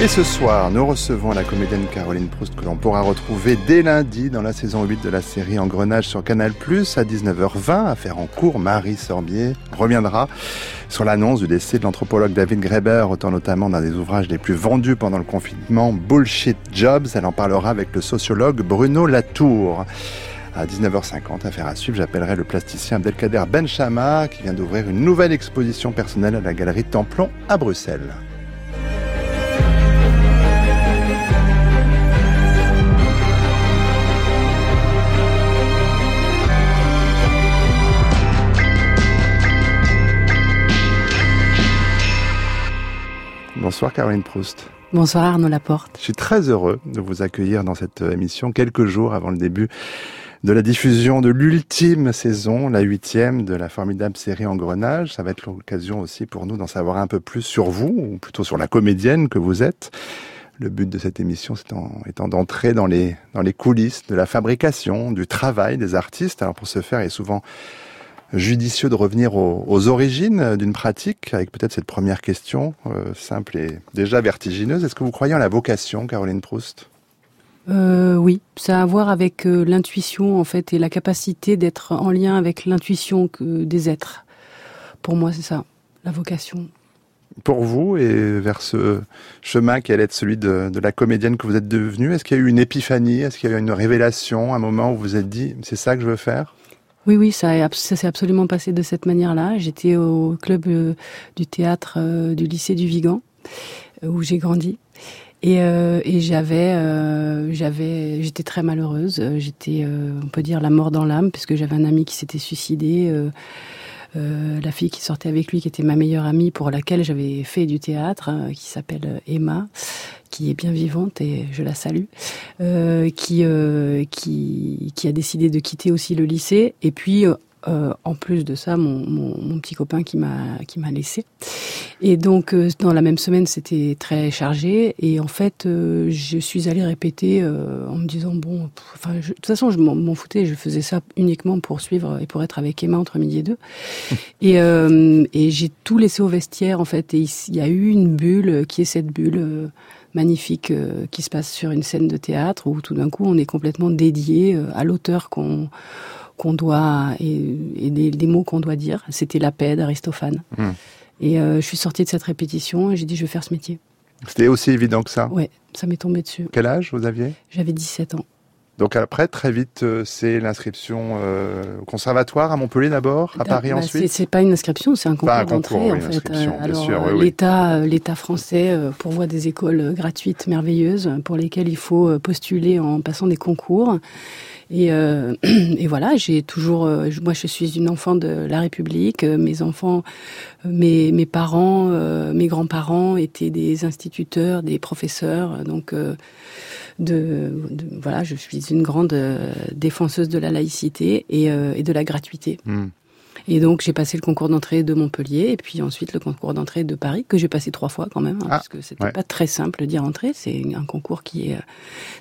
Et ce soir, nous recevons la comédienne Caroline Proust que l'on pourra retrouver dès lundi dans la saison 8 de la série Engrenage sur Canal+, à 19h20. Affaire en cours, Marie Sorbier reviendra sur l'annonce du décès de l'anthropologue David Graeber, auteur notamment d'un des ouvrages les plus vendus pendant le confinement, Bullshit Jobs. Elle en parlera avec le sociologue Bruno Latour. À 19h50, affaire à suivre, j'appellerai le plasticien Abdelkader Benchama qui vient d'ouvrir une nouvelle exposition personnelle à la galerie Templon à Bruxelles. Bonsoir Caroline Proust. Bonsoir Arnaud Laporte. Je suis très heureux de vous accueillir dans cette émission quelques jours avant le début de la diffusion de l'ultime saison, la huitième de la formidable série Engrenage. Ça va être l'occasion aussi pour nous d'en savoir un peu plus sur vous, ou plutôt sur la comédienne que vous êtes. Le but de cette émission étant, étant d'entrer dans les, dans les coulisses de la fabrication, du travail des artistes. Alors pour ce faire, il est souvent judicieux de revenir aux, origines d'une pratique, avec peut-être cette première question, euh, simple et déjà vertigineuse. Est-ce que vous croyez en la vocation, Caroline Proust? Euh, oui, ça a à voir avec euh, l'intuition en fait et la capacité d'être en lien avec l'intuition des êtres. Pour moi, c'est ça, la vocation. Pour vous et vers ce chemin qui allait être celui de, de la comédienne que vous êtes devenue, est-ce qu'il y a eu une épiphanie? Est-ce qu'il y a eu une révélation, un moment où vous vous êtes dit c'est ça que je veux faire? Oui, oui, ça, ça s'est absolument passé de cette manière-là. J'étais au club euh, du théâtre euh, du lycée du Vigan, euh, où j'ai grandi. Et, et j'avais, j'avais, j'étais très malheureuse. J'étais, on peut dire, la mort dans l'âme, puisque j'avais un ami qui s'était suicidé. La fille qui sortait avec lui, qui était ma meilleure amie, pour laquelle j'avais fait du théâtre, qui s'appelle Emma, qui est bien vivante et je la salue, euh, qui, euh, qui, qui a décidé de quitter aussi le lycée. Et puis, euh, en plus de ça, mon, mon, mon petit copain qui m'a qui m'a laissé. Et donc euh, dans la même semaine, c'était très chargé. Et en fait, euh, je suis allée répéter en me disant bon, enfin, de toute façon, je m'en foutais. Je faisais ça uniquement pour suivre et pour être avec Emma entre midi et deux. et et j'ai tout laissé au vestiaire en fait. Et il y a eu une bulle qui est cette bulle magnifique euh, qui se passe sur une scène de théâtre où tout d'un coup on est complètement dédié euh, à l'auteur qu'on qu'on doit et, des, mots qu'on doit dire. C'était la paix d'Aristophane. Hmm. Et euh, je suis sortie de cette répétition et j'ai dit je vais faire ce métier. C'était aussi évident que ça? Ouais, ça m'est tombé dessus. Quel âge vous aviez? J'avais 17 ans. Donc après, très vite, euh, c'est l'inscription euh, au conservatoire à Montpellier d'abord, à Paris bah, ensuite? C'est pas une inscription, c'est un concours d'entrée en fait. alors l'État, l'État français pourvoit des écoles gratuites merveilleuses pour lesquelles il faut postuler en passant des concours. Et, euh, et, voilà, j'ai toujours, moi je suis une enfant de la République. Mes enfants, mes, mes parents, mes grands-parents étaient des instituteurs, des professeurs. Donc de, voilà, je suis une grande euh, défenseuse de la laïcité et, euh, et de la gratuité. Hmm. Et donc j'ai passé le concours d'entrée de Montpellier et puis ensuite le concours d'entrée de Paris que j'ai passé trois fois quand même hein, ah, parce que c'était pas très simple d'y rentrer. C'est un concours qui est euh,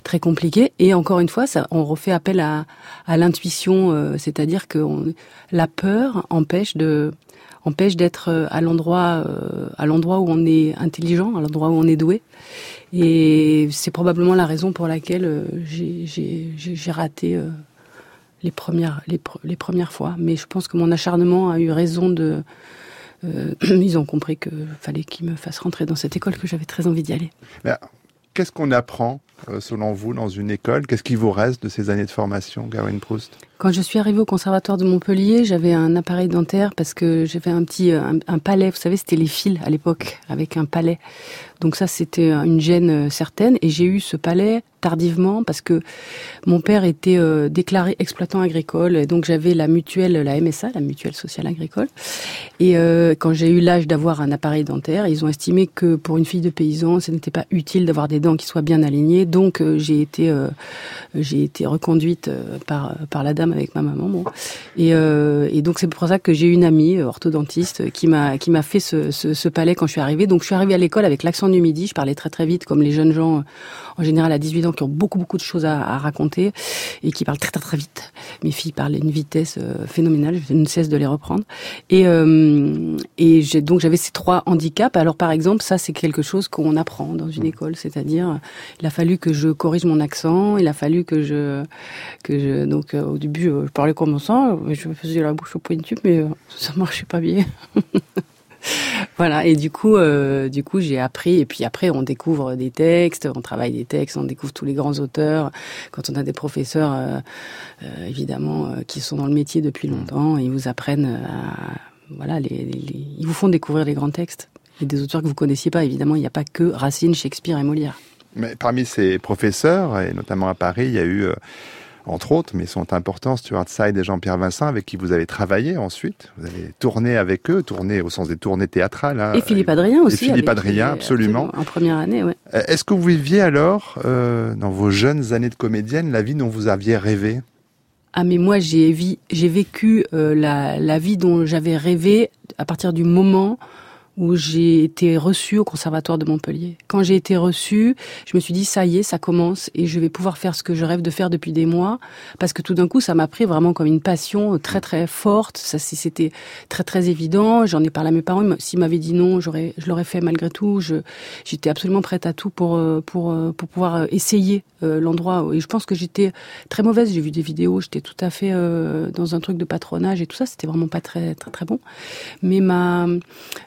très compliqué et encore une fois ça on refait appel à, à l'intuition, c'est-à-dire que la peur empêche de empêche d'être à l'endroit à l'endroit où on est intelligent, à l'endroit où on est doué. Et c'est probablement la raison pour laquelle euh, j'ai raté euh, les premières, les, premières fois. Mais je pense que mon acharnement a eu raison de. Euh, ils ont compris qu'il fallait qu'ils me fassent rentrer dans cette école, que j'avais très envie d'y aller. Qu'est-ce qu'on apprend, selon vous, dans une école? Qu'est-ce qui vous reste de ces années de formation, Caroline Proust? Quand je suis arrivée au conservatoire de Montpellier, j'avais un appareil dentaire parce que j'avais un petit un, un palais. Vous savez, c'était les fils à l'époque, avec un palais. Donc ça, c'était une gêne euh, certaine. Et j'ai eu ce palais tardivement parce que mon père était euh, déclaré exploitant agricole et donc j'avais la mutuelle, la MSA, la mutuelle sociale agricole. Et euh, quand j'ai eu l'âge d'avoir un appareil dentaire, ils ont estimé que pour une fille de paysan, ce n'était pas utile d'avoir des dents qui soient bien alignées, donc j'ai été j'ai été reconduite par par la dame avec ma maman. Bon. Et, et donc c'est pour ça que j'ai une amie orthodontiste qui m'a qui m'a fait ce, ce, ce palais quand je suis arrivée. Donc je suis arrivée à l'école avec l'accent du midi. Je parlais très très vite, comme les jeunes gens en général à 18 ans qui ont beaucoup beaucoup de choses à, à raconter et qui parlent très très très vite. Mes filles parlent à une vitesse phénoménale. Je ne cesse de les reprendre. Et et donc j'avais ces trois handicaps. Alors par exemple, ça c'est quelque chose qu'on apprend dans une mmh. école, c'est-à-dire il a fallu que je corrige mon accent, il a fallu que je que je donc euh, au début euh, je parlais comme ça, je faisais la bouche au pointu, mais euh, ça marchait pas bien. voilà et du coup du coup j'ai appris et puis après on découvre des textes on travaille des textes on découvre tous les grands auteurs quand on a des professeurs évidemment qui sont dans le métier depuis longtemps ils vous apprennent à voilà, les, ils vous font découvrir les grands textes. Et des auteurs que vous connaissiez pas, évidemment, il n'y a pas que Racine, Shakespeare et Molière. Mais parmi ces professeurs, et notamment à Paris, il y a eu, euh, entre autres, mais ils sont importants, Stuart Side et Jean-Pierre Vincent, avec qui vous avez travaillé ensuite. Vous avez tourné avec eux, tourné au sens des tournées théâtrales. Hein. et Philippe Adrien aussi. Et Philippe Adrien, absolument. En première année, oui. Euh, est-ce que vous viviez alors, euh, dans vos jeunes années de comédienne, la vie dont vous aviez rêvé? Ah mais moi j'ai j'ai vécu euh, la, la vie dont j'avais rêvé à partir du moment où j'ai été reçue au conservatoire de Montpellier. Quand j'ai été reçue, je me suis dit ça y est, ça commence et je vais pouvoir faire ce que je rêve de faire depuis des mois parce que tout d'un coup ça m'a pris vraiment comme une passion très très forte. Ça c'était très très évident. J'en ai parlé à mes parents. S'ils m'avaient dit non, j'aurais je l'aurais fait malgré tout. Je j'étais absolument prête à tout pour euh, pour euh, pour pouvoir essayer euh, l'endroit. Et je pense que j'étais très mauvaise. J'ai vu des vidéos. J'étais tout à fait dans un truc de patronage et tout ça. C'était vraiment pas très très très bon. Mais ma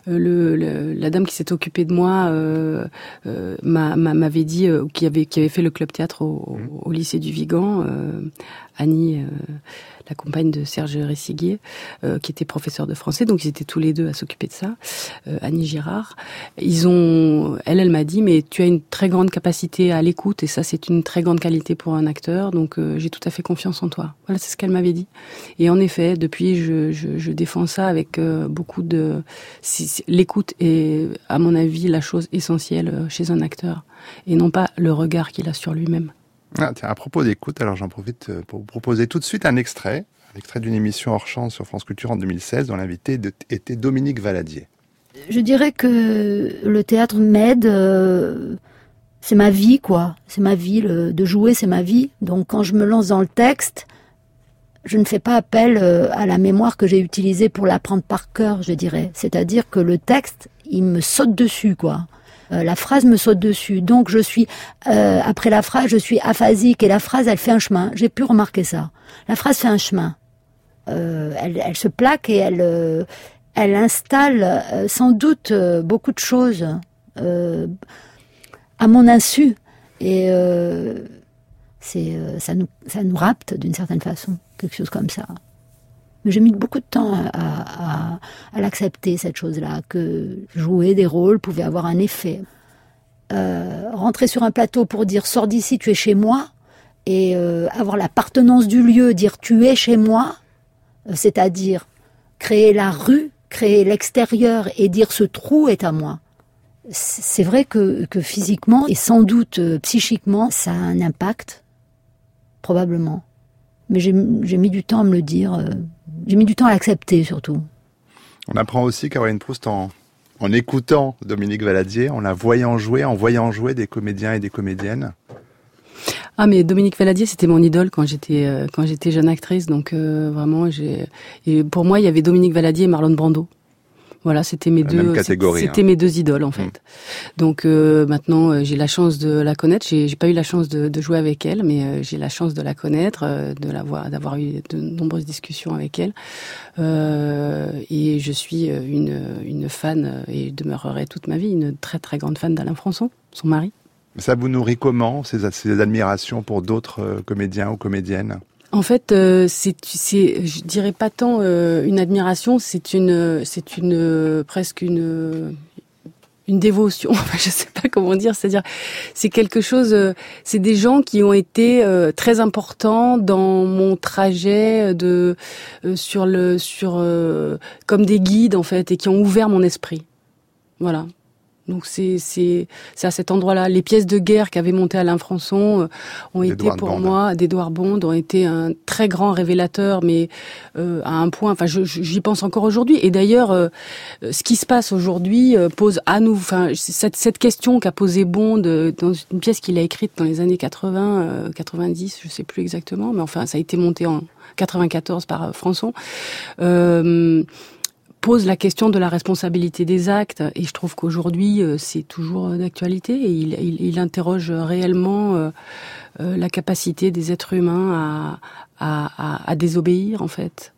le la dame qui s'est occupée de moi euh, euh, m'avait dit, euh, qui avait qui avait fait le club théâtre au, mmh. au lycée du Vigan, Annie la compagne de Serge Ressiguier, euh, qui était professeur de français, donc ils étaient tous les deux à s'occuper de ça, euh, Annie Girard. Ils ont, elle, elle m'a dit, mais tu as une très grande capacité à l'écoute, et ça, c'est une très grande qualité pour un acteur, donc euh, j'ai tout à fait confiance en toi. Voilà, c'est ce qu'elle m'avait dit. Et en effet, depuis, je, je, je défends ça avec beaucoup de... L'écoute est, à mon avis, la chose essentielle chez un acteur, et non pas le regard qu'il a sur lui-même. Ah, à propos d'écoute, alors j'en profite euh, pour vous proposer tout de suite un extrait, un extrait d'une émission hors champ sur France Culture en 2016 dont l'invité était Dominique Valadier. Je dirais que le théâtre m'aide. Euh, c'est ma vie, quoi. C'est ma vie. de jouer, c'est ma vie. Donc quand je me lance dans le texte, je ne fais pas appel euh, à la mémoire que j'ai utilisée pour l'apprendre par cœur, je dirais. C'est-à-dire que le texte, il me saute dessus, quoi. Euh, la phrase me saute dessus. Donc je suis euh, après la phrase, je suis aphasique et la phrase, elle fait un chemin. J'ai pu remarquer ça. La phrase fait un chemin. Euh, elle, se plaque et elle, elle installe sans doute beaucoup de choses à mon insu. Et c'est ça nous ça nous rapte d'une certaine façon, quelque chose comme ça. Mais j'ai mis beaucoup de temps à, l'accepter, cette chose-là, que jouer des rôles pouvait avoir un effet. Euh, rentrer sur un plateau pour dire sors d'ici, tu es chez moi, et euh, avoir l'appartenance du lieu, dire tu es chez moi, euh, c'est-à-dire créer la rue, créer l'extérieur et dire ce trou est à moi. C'est vrai que, physiquement et sans doute psychiquement, ça a un impact, probablement. Mais j'ai mis du temps à me le dire j'ai mis du temps à l'accepter surtout. On apprend aussi Caroline Proust en, en écoutant Dominique Valadier, en la voyant jouer, en voyant jouer des comédiens et des comédiennes. Ah mais Dominique Valadier c'était mon idole quand j'étais euh, quand j'étais jeune actrice donc euh, vraiment j'ai pour moi il y avait Dominique Valadier et Marlon Brando. Voilà, c'était mes deux, c'était hein. mes deux idoles en mm. fait. Donc euh, maintenant, euh, j'ai la chance de la connaître. J'ai pas eu la chance de, de jouer avec elle, mais euh, j'ai la chance de la connaître, de la voir, d'avoir eu de nombreuses discussions avec elle. et je suis une, une fan et demeurera toute ma vie une très très grande fan d'Alain Françon, son mari. Ça vous nourrit comment ces, ces admirations pour d'autres comédiens ou comédiennes? En fait, euh, c'est, je dirais pas tant euh, une admiration, c'est une, c'est une euh, presque une une dévotion. Enfin, je sais pas comment dire. C'est-à-dire, c'est quelque chose. c'est des gens qui ont été très importants dans mon trajet de sur le sur comme des guides en fait et qui ont ouvert mon esprit. Voilà. Donc c'est c'est c'est à cet endroit-là. Les pièces de guerre qu'avait monté Alain Françon euh, ont été pour moi d'Edouard Bond ont été un très grand révélateur, mais euh, à un point. Enfin, j'y pense encore aujourd'hui. Et d'ailleurs, euh, ce qui se passe aujourd'hui pose à nous. Enfin, cette cette question qu'a posée Bond dans une pièce qu'il a écrite dans les années 80, 90, je sais plus exactement, mais enfin, ça a été monté en 94 par Françon. Euh, pose la question de la responsabilité des actes. Et je trouve qu'aujourd'hui euh, c'est toujours d'actualité et il, il, il, interroge réellement euh, euh, la capacité des êtres humains à, à, à, désobéir en fait.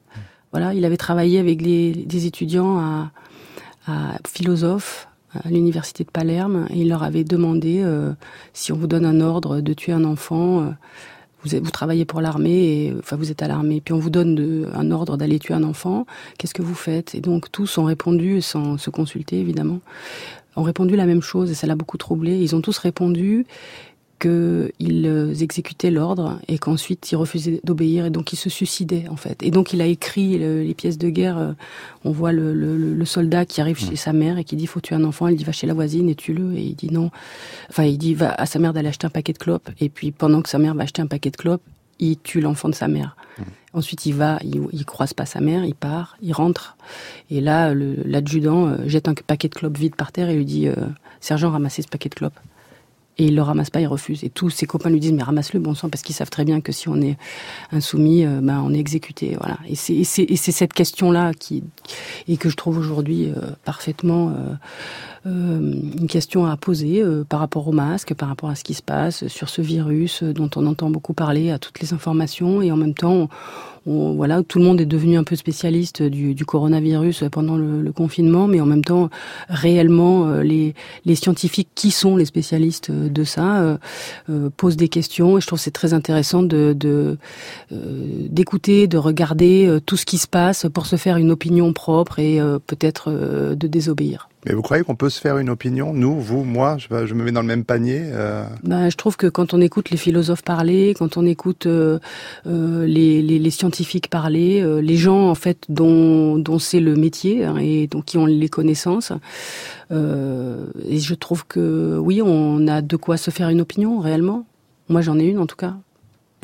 Voilà, il avait travaillé avec les, des étudiants à, à philosophes à l'université de Palerme. Et il leur avait demandé si on vous donne un ordre de tuer un enfant vous, vous travaillez pour l'armée, et enfin vous êtes à l'armée, puis on vous donne un ordre d'aller tuer un enfant, qu'est-ce que vous faites? Et donc tous ont répondu, sans se consulter évidemment, ont répondu la même chose, et ça l'a beaucoup troublé. Ils ont tous répondu qu'ils euh, exécutaient l'ordre et qu'ensuite ils refusaient d'obéir et donc ils se suicidaient en fait. Et donc il a écrit les pièces de guerre. Euh, on voit le, le, le soldat qui arrive chez mmh. sa mère et qui dit faut tuer un enfant. Elle dit va chez la voisine et tue-le. Et il dit non. Enfin il dit va à sa mère d'aller acheter un paquet de clopes. Et puis pendant que sa mère va acheter un paquet de clopes, il tue l'enfant de sa mère. Mmh. Ensuite, il va, il, il, croise pas sa mère, il part, il rentre, et là, l'adjudant euh, jette un paquet de clopes vide par terre et lui dit sergent, ramassez ce paquet de clopes. Et il le ramasse pas, il refuse. Et tous ses copains lui disent mais ramasse-le, bon sang, parce qu'ils savent très bien que si on est insoumis, euh, ben on est exécuté. Voilà. Et c'est et c'est cette question-là qui et que je trouve aujourd'hui euh, parfaitement euh, une question à poser par rapport au masque, par rapport à ce qui se passe sur ce virus dont on entend beaucoup parler, à toutes les informations, et en même temps voilà, tout le monde est devenu un peu spécialiste du, coronavirus pendant le, confinement, mais en même temps, réellement, euh, les, scientifiques qui sont les spécialistes de ça euh, euh posent des questions. Et je trouve c'est très intéressant de d'écouter, de, regarder tout ce qui se passe pour se faire une opinion propre et peut-être de désobéir. Mais vous croyez qu'on peut se faire une opinion, nous, vous, moi, je, me mets dans le même panier ben, Je trouve que quand on écoute les philosophes parler, quand on écoute euh, euh, les, scientifiques parler, les gens en fait dont, c'est le métier hein, et donc qui ont les connaissances, je trouve que oui, on a de quoi se faire une opinion réellement. Moi, j'en ai une en tout cas.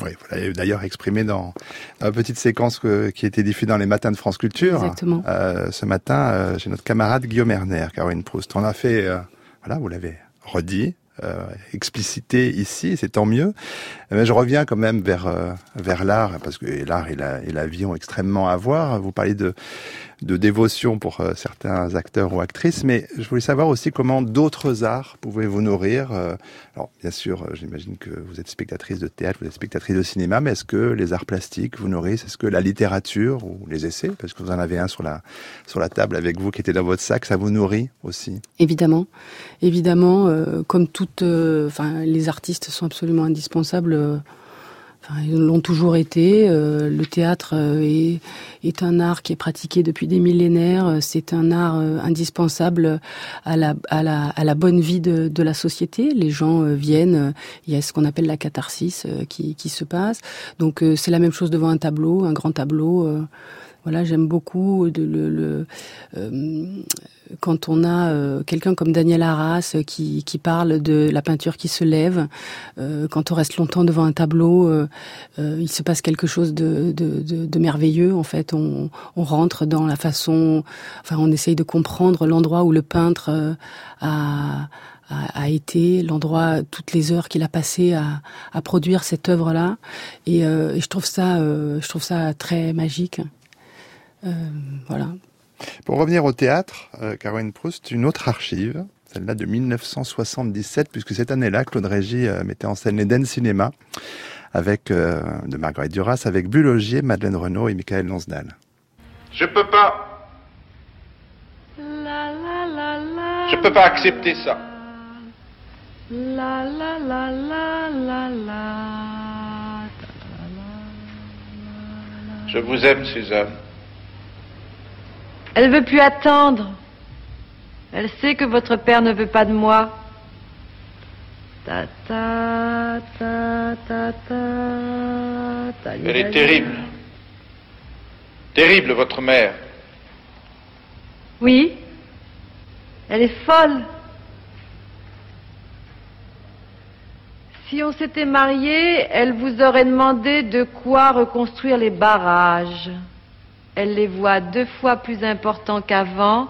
Oui, vous l'avez d'ailleurs exprimé dans, une petite séquence que, qui était diffusée dans les matins de France Culture. Exactement. Euh, ce matin, euh, j'ai notre camarade Guillaume Erner, Caroline Proust. On a fait, euh, voilà, vous l'avez redit, euh, explicité ici, c'est tant mieux. Mais je reviens quand même vers euh, vers l'art parce que l'art et la, et la vie ont extrêmement à voir. Vous parlez de de dévotion pour euh, certains acteurs ou actrices, mais je voulais savoir aussi comment d'autres arts pouvaient vous nourrir. Euh, alors, bien sûr, euh, j'imagine que vous êtes spectatrice de théâtre, vous êtes spectatrice de cinéma, mais est-ce que les arts plastiques vous nourrissent? Est-ce que la littérature ou les essais, parce que vous en avez un sur la, sur la table avec vous qui était dans votre sac, ça vous nourrit aussi? Évidemment. Évidemment, comme toutes, les artistes sont absolument indispensables ils l'ont toujours été. Euh, le théâtre euh, est, est, un art qui est pratiqué depuis des millénaires. C'est un art euh, indispensable à la, à, la, à la bonne vie de, de, la société. Les gens viennent, il y a ce qu'on appelle la catharsis qui, qui se passe. Donc c'est la même chose devant un tableau, un grand tableau. Voilà, j'aime beaucoup de, le, le euh, quand on a euh, quelqu'un comme Daniel Arras qui, qui parle de la peinture qui se lève. Euh, quand on reste longtemps devant un tableau, il se passe quelque chose de, de, de, merveilleux. En fait, on, on, rentre dans la façon, enfin, on essaye de comprendre l'endroit où le peintre a a, été l'endroit toutes les heures qu'il a passé à, à, produire cette œuvre là et, euh, je trouve ça euh, je trouve ça très magique euh, voilà. Pour revenir au théâtre, euh, Caroline Proust, une autre archive, celle-là de 1977, puisque cette année-là, Claude Régis euh, mettait en scène l'Eden Cinéma avec euh, de Marguerite Duras, avec Bulogier, Madeleine Renaud et Michael Lonsdal. Je peux pas. La, la, la, Je peux pas accepter ça. Je vous aime, Suzanne. Elle ne veut plus attendre. Elle sait que votre père ne veut pas de moi. Ta ta ta ta ta. Elle est terrible. Terrible, votre mère. Oui. Elle est folle. Si on s'était marié, elle vous aurait demandé de quoi reconstruire les barrages. Elle les voit deux fois plus importants qu'avant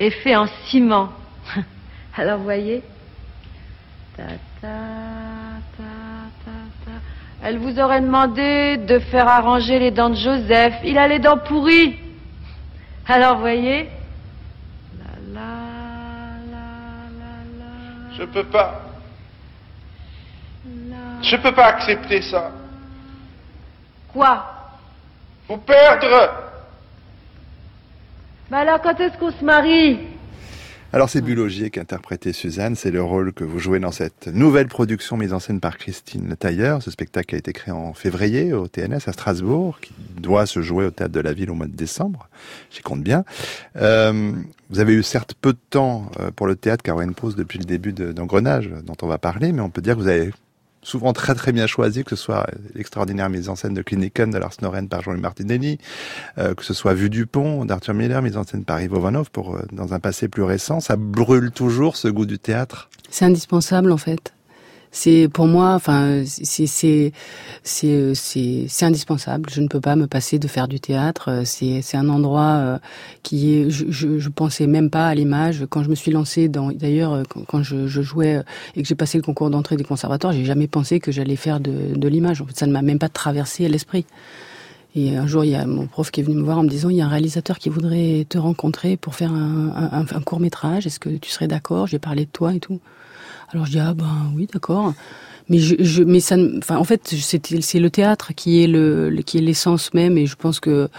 et fait en ciment. Alors voyez Elle vous aurait demandé de faire arranger les dents de Joseph. Il a les dents pourries. Alors voyez Je peux pas. Je peux pas accepter ça. Quoi? Vous perdre Mais alors quand est-ce qu'on se marie? Alors c'est Bulogier qui interprétait Suzanne, c'est le rôle que vous jouez dans cette nouvelle production mise en scène par Christine Le Tailleur. Ce spectacle a été créé en février au TNS à Strasbourg, qui doit se jouer au Théâtre de la Ville au mois de décembre, j'y compte bien. Euh, vous avez eu certes peu de temps euh, pour le théâtre car une pause depuis le début d'Engrenage dont on va parler, mais on peut dire que vous avez souvent très très bien choisi, que ce soit l'extraordinaire mise en scène de Kliniken de Lars Noren par Jean-Louis Martinelli, euh, que ce soit Vue du Pont d'Arthur Miller, mise en scène par Ivo Vanov pour euh, dans un passé plus récent, ça brûle toujours ce goût du théâtre. C'est indispensable en fait c'est pour moi, enfin, c'est c'est c'est c'est indispensable. Je ne peux pas me passer de faire du théâtre. C'est c'est un endroit euh, qui est. Je, je, pensais même pas à l'image quand je me suis lancée dans. D'ailleurs, euh, quand, je, jouais et que j'ai passé le concours d'entrée des conservatoires, j'ai jamais pensé que j'allais faire de de l'image. En fait, ça ne m'a même pas traversé l'esprit. Et un jour, il y a mon prof qui est venu me voir en me disant, il y a un réalisateur qui voudrait te rencontrer pour faire un, un, un court métrage. Est-ce que tu serais d'accord? J'ai parlé de toi et tout. Alors je dis ah ben oui d'accord. Mais je, je mais ça, enfin en fait c'est le théâtre qui est le, qui est l'essence même et je pense que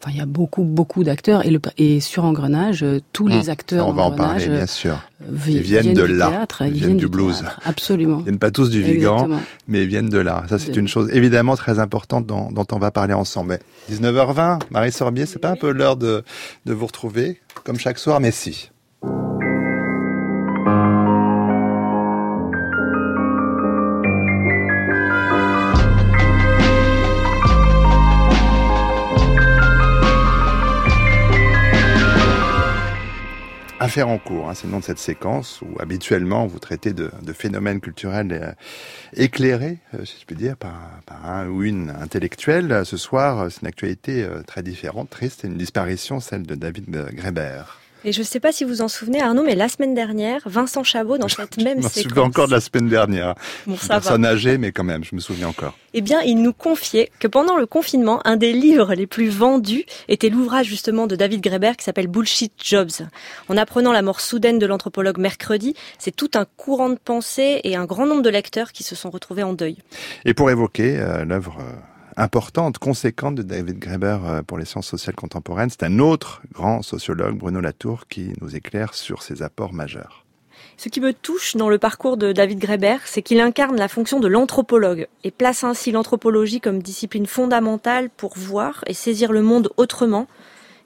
enfin il y a beaucoup beaucoup d'acteurs et le et sur Engrenage tous les hum, acteurs on va en parler bien sûr. ils viennent, de là. ils, viennent, du, blues. absolument. Ils viennent pas tous du Vigan mais ils viennent de là. Ça c'est une chose évidemment très importante dont, dont on va parler ensemble. 19h20 Marie Sorbier c'est pas un peu l'heure de de vous retrouver comme chaque soir mais si En cours, hein, c'est le nom de cette séquence où habituellement vous traitez de, phénomènes culturels euh, éclairés, euh, si je puis dire, par, un ou une intellectuelle. Ce soir, c'est une actualité euh, très différente, triste, et une disparition, celle de David Greber. Et je ne sais pas si vous en souvenez, Arnaud, mais la semaine dernière, Vincent Chabot, dans cette même séquence... Je me souviens encore de la semaine dernière. Bon, ça Personne âgé, mais quand même, je me souviens encore. Eh bien, il nous confiait que pendant le confinement, un des livres les plus vendus était l'ouvrage justement de David Greber qui s'appelle Bullshit Jobs. En apprenant la mort soudaine de l'anthropologue mercredi, c'est tout un courant de pensée et un grand nombre de lecteurs qui se sont retrouvés en deuil. Et pour évoquer euh, l'œuvre... Importante, conséquente de David Graeber euh, pour les sciences sociales contemporaines. C'est un autre grand sociologue, Bruno Latour, qui nous éclaire sur ses apports majeurs. Ce qui me touche dans le parcours de David Graeber, c'est qu'il incarne la fonction de l'anthropologue et place ainsi l'anthropologie comme discipline fondamentale pour voir et saisir le monde autrement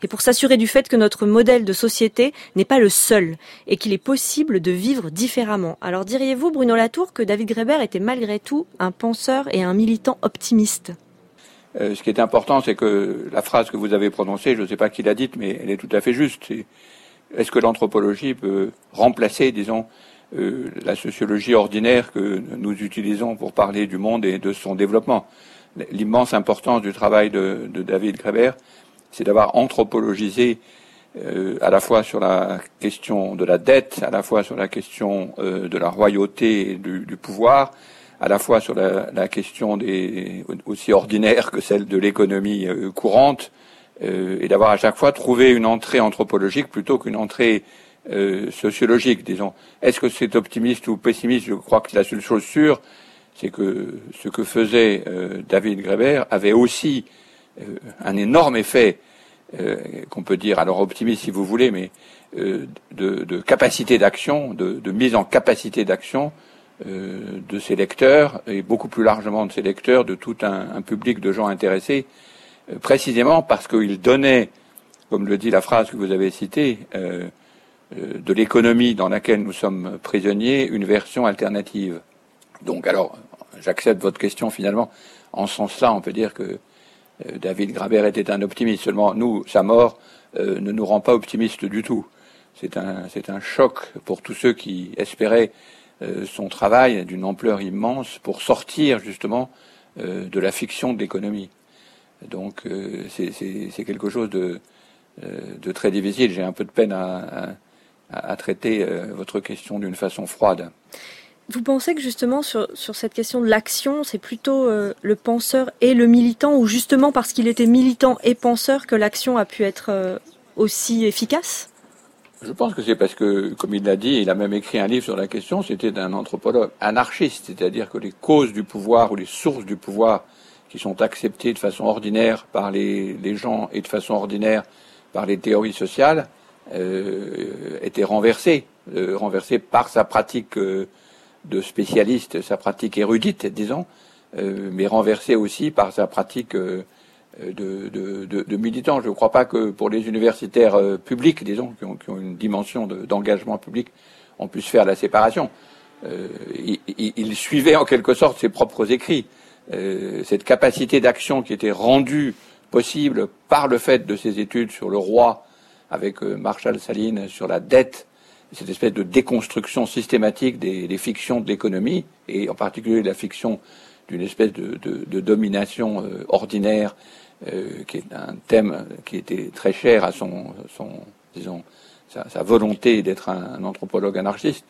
et pour s'assurer du fait que notre modèle de société n'est pas le seul et qu'il est possible de vivre différemment. Alors diriez-vous, Bruno Latour, que David Graeber était malgré tout un penseur et un militant optimiste? Euh, ce qui est important, c'est que la phrase que vous avez prononcée, je ne sais pas qui l'a dite, mais elle est tout à fait juste. Est-ce que l'anthropologie peut remplacer, disons, euh, la sociologie ordinaire que nous utilisons pour parler du monde et de son développement? L'immense importance du travail de, David Graeber, c'est d'avoir anthropologisé euh, à la fois sur la question de la dette, à la fois sur la question de la royauté et du pouvoir, à la fois sur la, question des aussi ordinaire que celle de l'économie euh, courante, euh, et d'avoir à chaque fois trouvé une entrée anthropologique plutôt qu'une entrée euh, sociologique, disons. Est-ce que c'est optimiste ou pessimiste? Je crois que la seule chose sûre, c'est que ce que faisait David Greber avait aussi un énorme effet, qu'on peut dire, alors optimiste si vous voulez, mais de, capacité d'action, de, mise en capacité d'action euh, de ses lecteurs et beaucoup plus largement de ses lecteurs, de tout un, public de gens intéressés, euh, précisément parce qu'il donnait, comme le dit la phrase que vous avez citée, euh, de l'économie dans laquelle nous sommes prisonniers, une version alternative. Donc alors, j'accepte votre question finalement. En ce sens-là, on peut dire que David Graber était un optimiste. Seulement, nous, sa mort ne nous rend pas optimistes du tout. C'est un, c'est un choc pour tous ceux qui espéraient son travail d'une ampleur immense pour sortir justement de la fiction de l'économie. Donc c'est quelque chose de, très difficile. J'ai un peu de peine à, traiter votre question d'une façon froide. Vous pensez que justement sur, cette question de l'action, c'est plutôt euh, le penseur et le militant, ou justement parce qu'il était militant et penseur que l'action a pu être euh, aussi efficace? Je pense que c'est parce que, comme il l'a dit, il a même écrit un livre sur la question, c'était d'un anthropologue anarchiste, c'est-à-dire que les causes du pouvoir ou les sources du pouvoir qui sont acceptées de façon ordinaire par les, gens et de façon ordinaire par les théories sociales euh, étaient renversées, euh, renversées par sa pratique de spécialiste, sa pratique érudite, disons, euh, mais renversée aussi par sa pratique euh, de, de, de, militant. Je ne crois pas que pour les universitaires euh, publics, disons, qui ont, une dimension d'engagement public, on puisse faire la séparation. Il, il, suivait en quelque sorte ses propres écrits. cette capacité d'action qui était rendue possible par le fait de ses études sur le roi, avec Marshall Saline, sur la dette cette espèce de déconstruction systématique des, fictions de l'économie, et en particulier la fiction d'une espèce de, domination euh, ordinaire, euh, qui est un thème qui était très cher à son, son disons, sa, volonté d'être un, anthropologue anarchiste.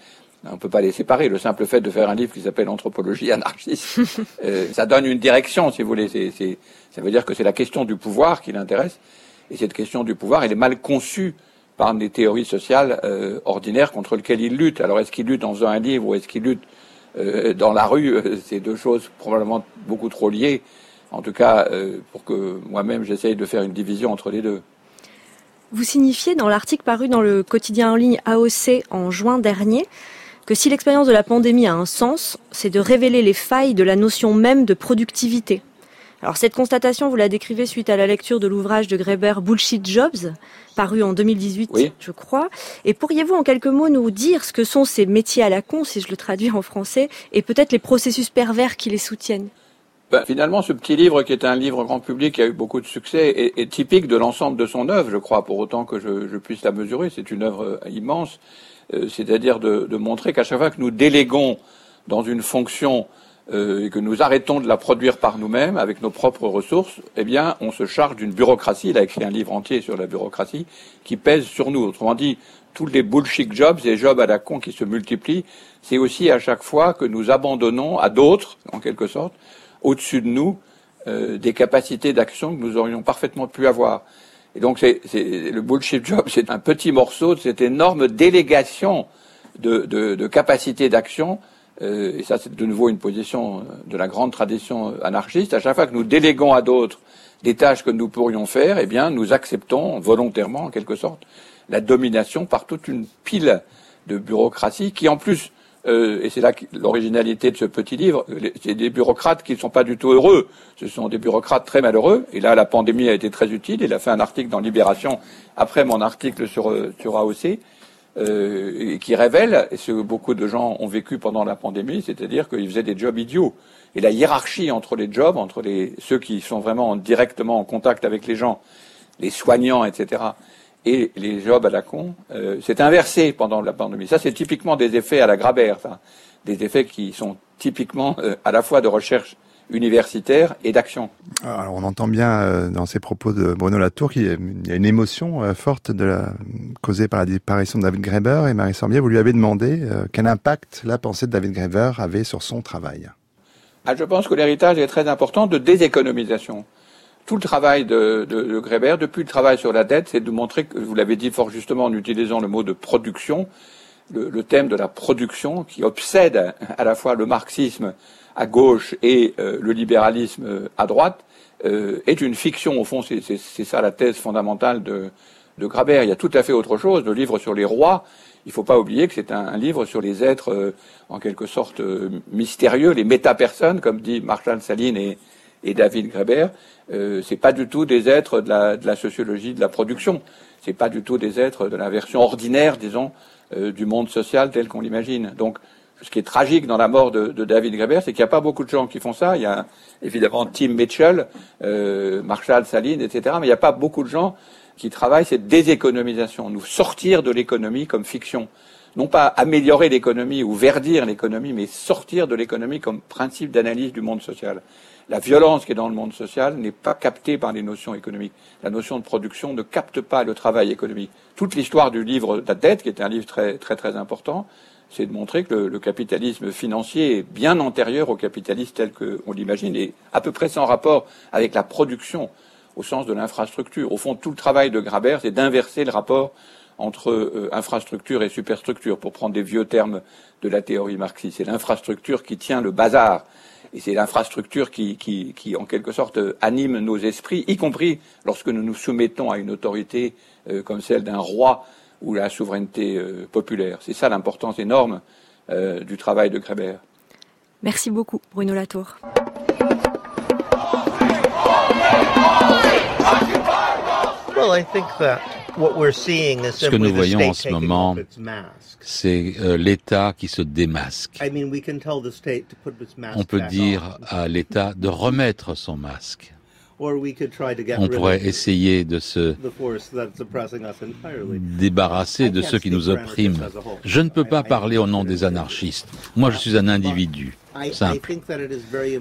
On ne peut pas les séparer. Le simple fait de faire un livre qui s'appelle Anthropologie anarchiste, euh, ça donne une direction, si vous voulez. ça veut dire que c'est la question du pouvoir qui l'intéresse. Et cette question du pouvoir, elle est mal conçue par des théories sociales euh, ordinaires contre lesquelles il lutte. Alors est-ce qu'il lutte dans un livre ou est-ce qu'il lutte euh, dans la rue? C'est deux choses probablement beaucoup trop liées. En tout cas, pour que moi-même j'essaye de faire une division entre les deux. Vous signifiez dans l'article paru dans le quotidien en ligne AOC en juin dernier que si l'expérience de la pandémie a un sens, c'est de révéler les failles de la notion même de productivité. Alors cette constatation, vous la décrivez suite à la lecture de l'ouvrage de Greber Bullshit Jobs, paru en 2018, je crois. Et pourriez-vous en quelques mots nous dire ce que sont ces métiers à la con, si je le traduis en français, et peut-être les processus pervers qui les soutiennent? Ben, finalement, ce petit livre, qui est un livre grand public, qui a eu beaucoup de succès, est, typique de l'ensemble de son œuvre, je crois, pour autant que je, puisse la mesurer. C'est une œuvre euh, immense, euh, c'est-à-dire de, de, montrer qu'à chaque fois que nous déléguons dans une fonction euh, et que nous arrêtons de la produire par nous-mêmes avec nos propres ressources, eh bien, on se charge d'une bureaucratie. Il a écrit un livre entier sur la bureaucratie qui pèse sur nous. Autrement dit, tous les bullshit jobs et jobs à la con qui se multiplient, c'est aussi à chaque fois que nous abandonnons à d'autres, en quelque sorte, au-dessus de nous, euh, des capacités d'action que nous aurions parfaitement pu avoir. Et donc, c'est, le bullshit job, c'est un petit morceau de cette énorme délégation de, de, de capacités d'action euh, et ça c'est de nouveau une position de la grande tradition anarchiste, à chaque fois que nous déléguons à d'autres des tâches que nous pourrions faire, eh bien nous acceptons volontairement en quelque sorte la domination par toute une pile de bureaucratie qui en plus euh, et c'est là l'originalité de ce petit livre, c'est des bureaucrates qui ne sont pas du tout heureux, ce sont des bureaucrates très malheureux, et là la pandémie a été très utile, il a fait un article dans Libération après mon article sur, euh, sur AOC, euh, qui révèle ce que beaucoup de gens ont vécu pendant la pandémie, c'est-à-dire qu'ils faisaient des jobs idiots. Et la hiérarchie entre les jobs, entre les, ceux qui sont vraiment directement en contact avec les gens, les soignants, etc., et les jobs à la con, euh, s'est inversée pendant la pandémie. Ça, c'est typiquement des effets à la Grabert, des effets qui sont typiquement euh, à la fois de recherche universitaire et d'action. Alors on entend bien euh, dans ces propos de Bruno Latour qu'il y a une émotion euh, forte de la, causée par la disparition de David Graeber et Marie Sorbier, vous lui avez demandé quel impact la pensée de David Graeber avait sur son travail. Ah, je pense que l'héritage est très important de déséconomisation. Tout le travail de, de, de Graeber, depuis le travail sur la dette, c'est de montrer que, vous l'avez dit fort justement en utilisant le mot de production, le, le thème de la production qui obsède à la fois le marxisme à gauche et euh, le libéralisme euh, à droite euh, est une fiction. Au fond, c'est ça la thèse fondamentale de, de Grabert. Il y a tout à fait autre chose. Le livre sur les rois, il ne faut pas oublier que c'est un, livre sur les êtres en quelque sorte mystérieux, les métapersones, comme dit Marshall Saline et, et David Graeber. Euh, c'est pas du tout des êtres de la, de la sociologie de la production. C'est pas du tout des êtres de la version ordinaire, disons, du monde social tel qu'on l'imagine. Donc ce qui est tragique dans la mort de, David Graeber, c'est qu'il n'y a pas beaucoup de gens qui font ça. Il y a évidemment Tim Mitchell, euh, Marshall Saline, etc. Mais il n'y a pas beaucoup de gens qui travaillent cette déséconomisation, nous sortir de l'économie comme fiction. non pas améliorer l'économie ou verdir l'économie, mais sortir de l'économie comme principe d'analyse du monde social. La violence qui est dans le monde social n'est pas captée par les notions économiques. La notion de production ne capte pas le travail économique. Toute l'histoire du livre La dette, qui est un livre très très très important, c'est de montrer que le, capitalisme financier est bien antérieur au capitalisme tel qu'on l'imagine et à peu près sans rapport avec la production au sens de l'infrastructure. Au fond, tout le travail de Grabert, c'est d'inverser le rapport entre euh, infrastructure et superstructure, pour prendre des vieux termes de la théorie marxiste. C'est l'infrastructure qui tient le bazar. Et c'est l'infrastructure qui, qui, qui, en quelque sorte, anime nos esprits, y compris lorsque nous nous soumettons à une autorité euh, comme celle d'un roi ou la souveraineté euh, populaire. C'est ça l'importance énorme euh, du travail de Grébert. Merci beaucoup, Bruno Latour. Ce que nous voyons en ce moment, c'est euh, l'État qui se démasque. On peut dire à l'État de remettre son masque. On pourrait essayer de se débarrasser de ceux qui nous oppriment. Je ne peux pas parler au nom des anarchistes. Moi, je suis un individu simple.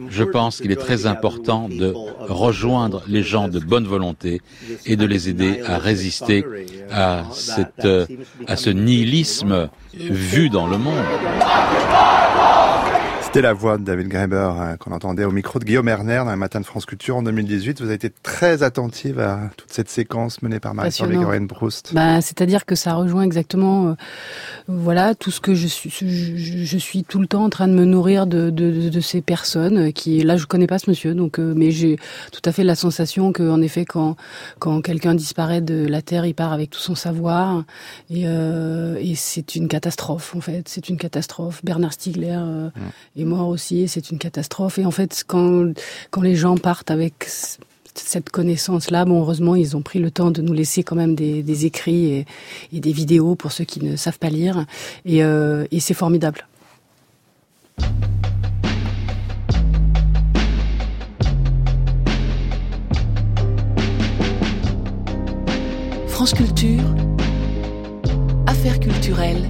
Je pense qu'il est très important de rejoindre les gens de bonne volonté et de les aider à résister à, cette, à ce nihilisme vu dans le monde. C'était la voix de David Graeber hein, qu'on entendait au micro de Guillaume Erner dans un matin de France Culture en 2018. Vous avez été très attentive à toute cette séquence menée par Marie-Caroline Proust. Bah, C'est-à-dire que ça rejoint exactement euh, voilà tout ce que je suis, je, je, suis tout le temps en train de me nourrir de, de, de, ces personnes qui, là je connais pas ce monsieur, donc euh, mais j'ai tout à fait la sensation que en effet quand, quand quelqu'un disparaît de la Terre, il part avec tout son savoir et, euh, et c'est une catastrophe en fait, c'est une catastrophe. Bernard Stiegler euh, est mort aussi, c'est une catastrophe. Et en fait, quand, quand les gens partent avec cette connaissance-là, bon, heureusement, ils ont pris le temps de nous laisser quand même des, écrits et, des vidéos pour ceux qui ne savent pas lire. Et, euh, et c'est formidable. France Culture, Affaires culturelles,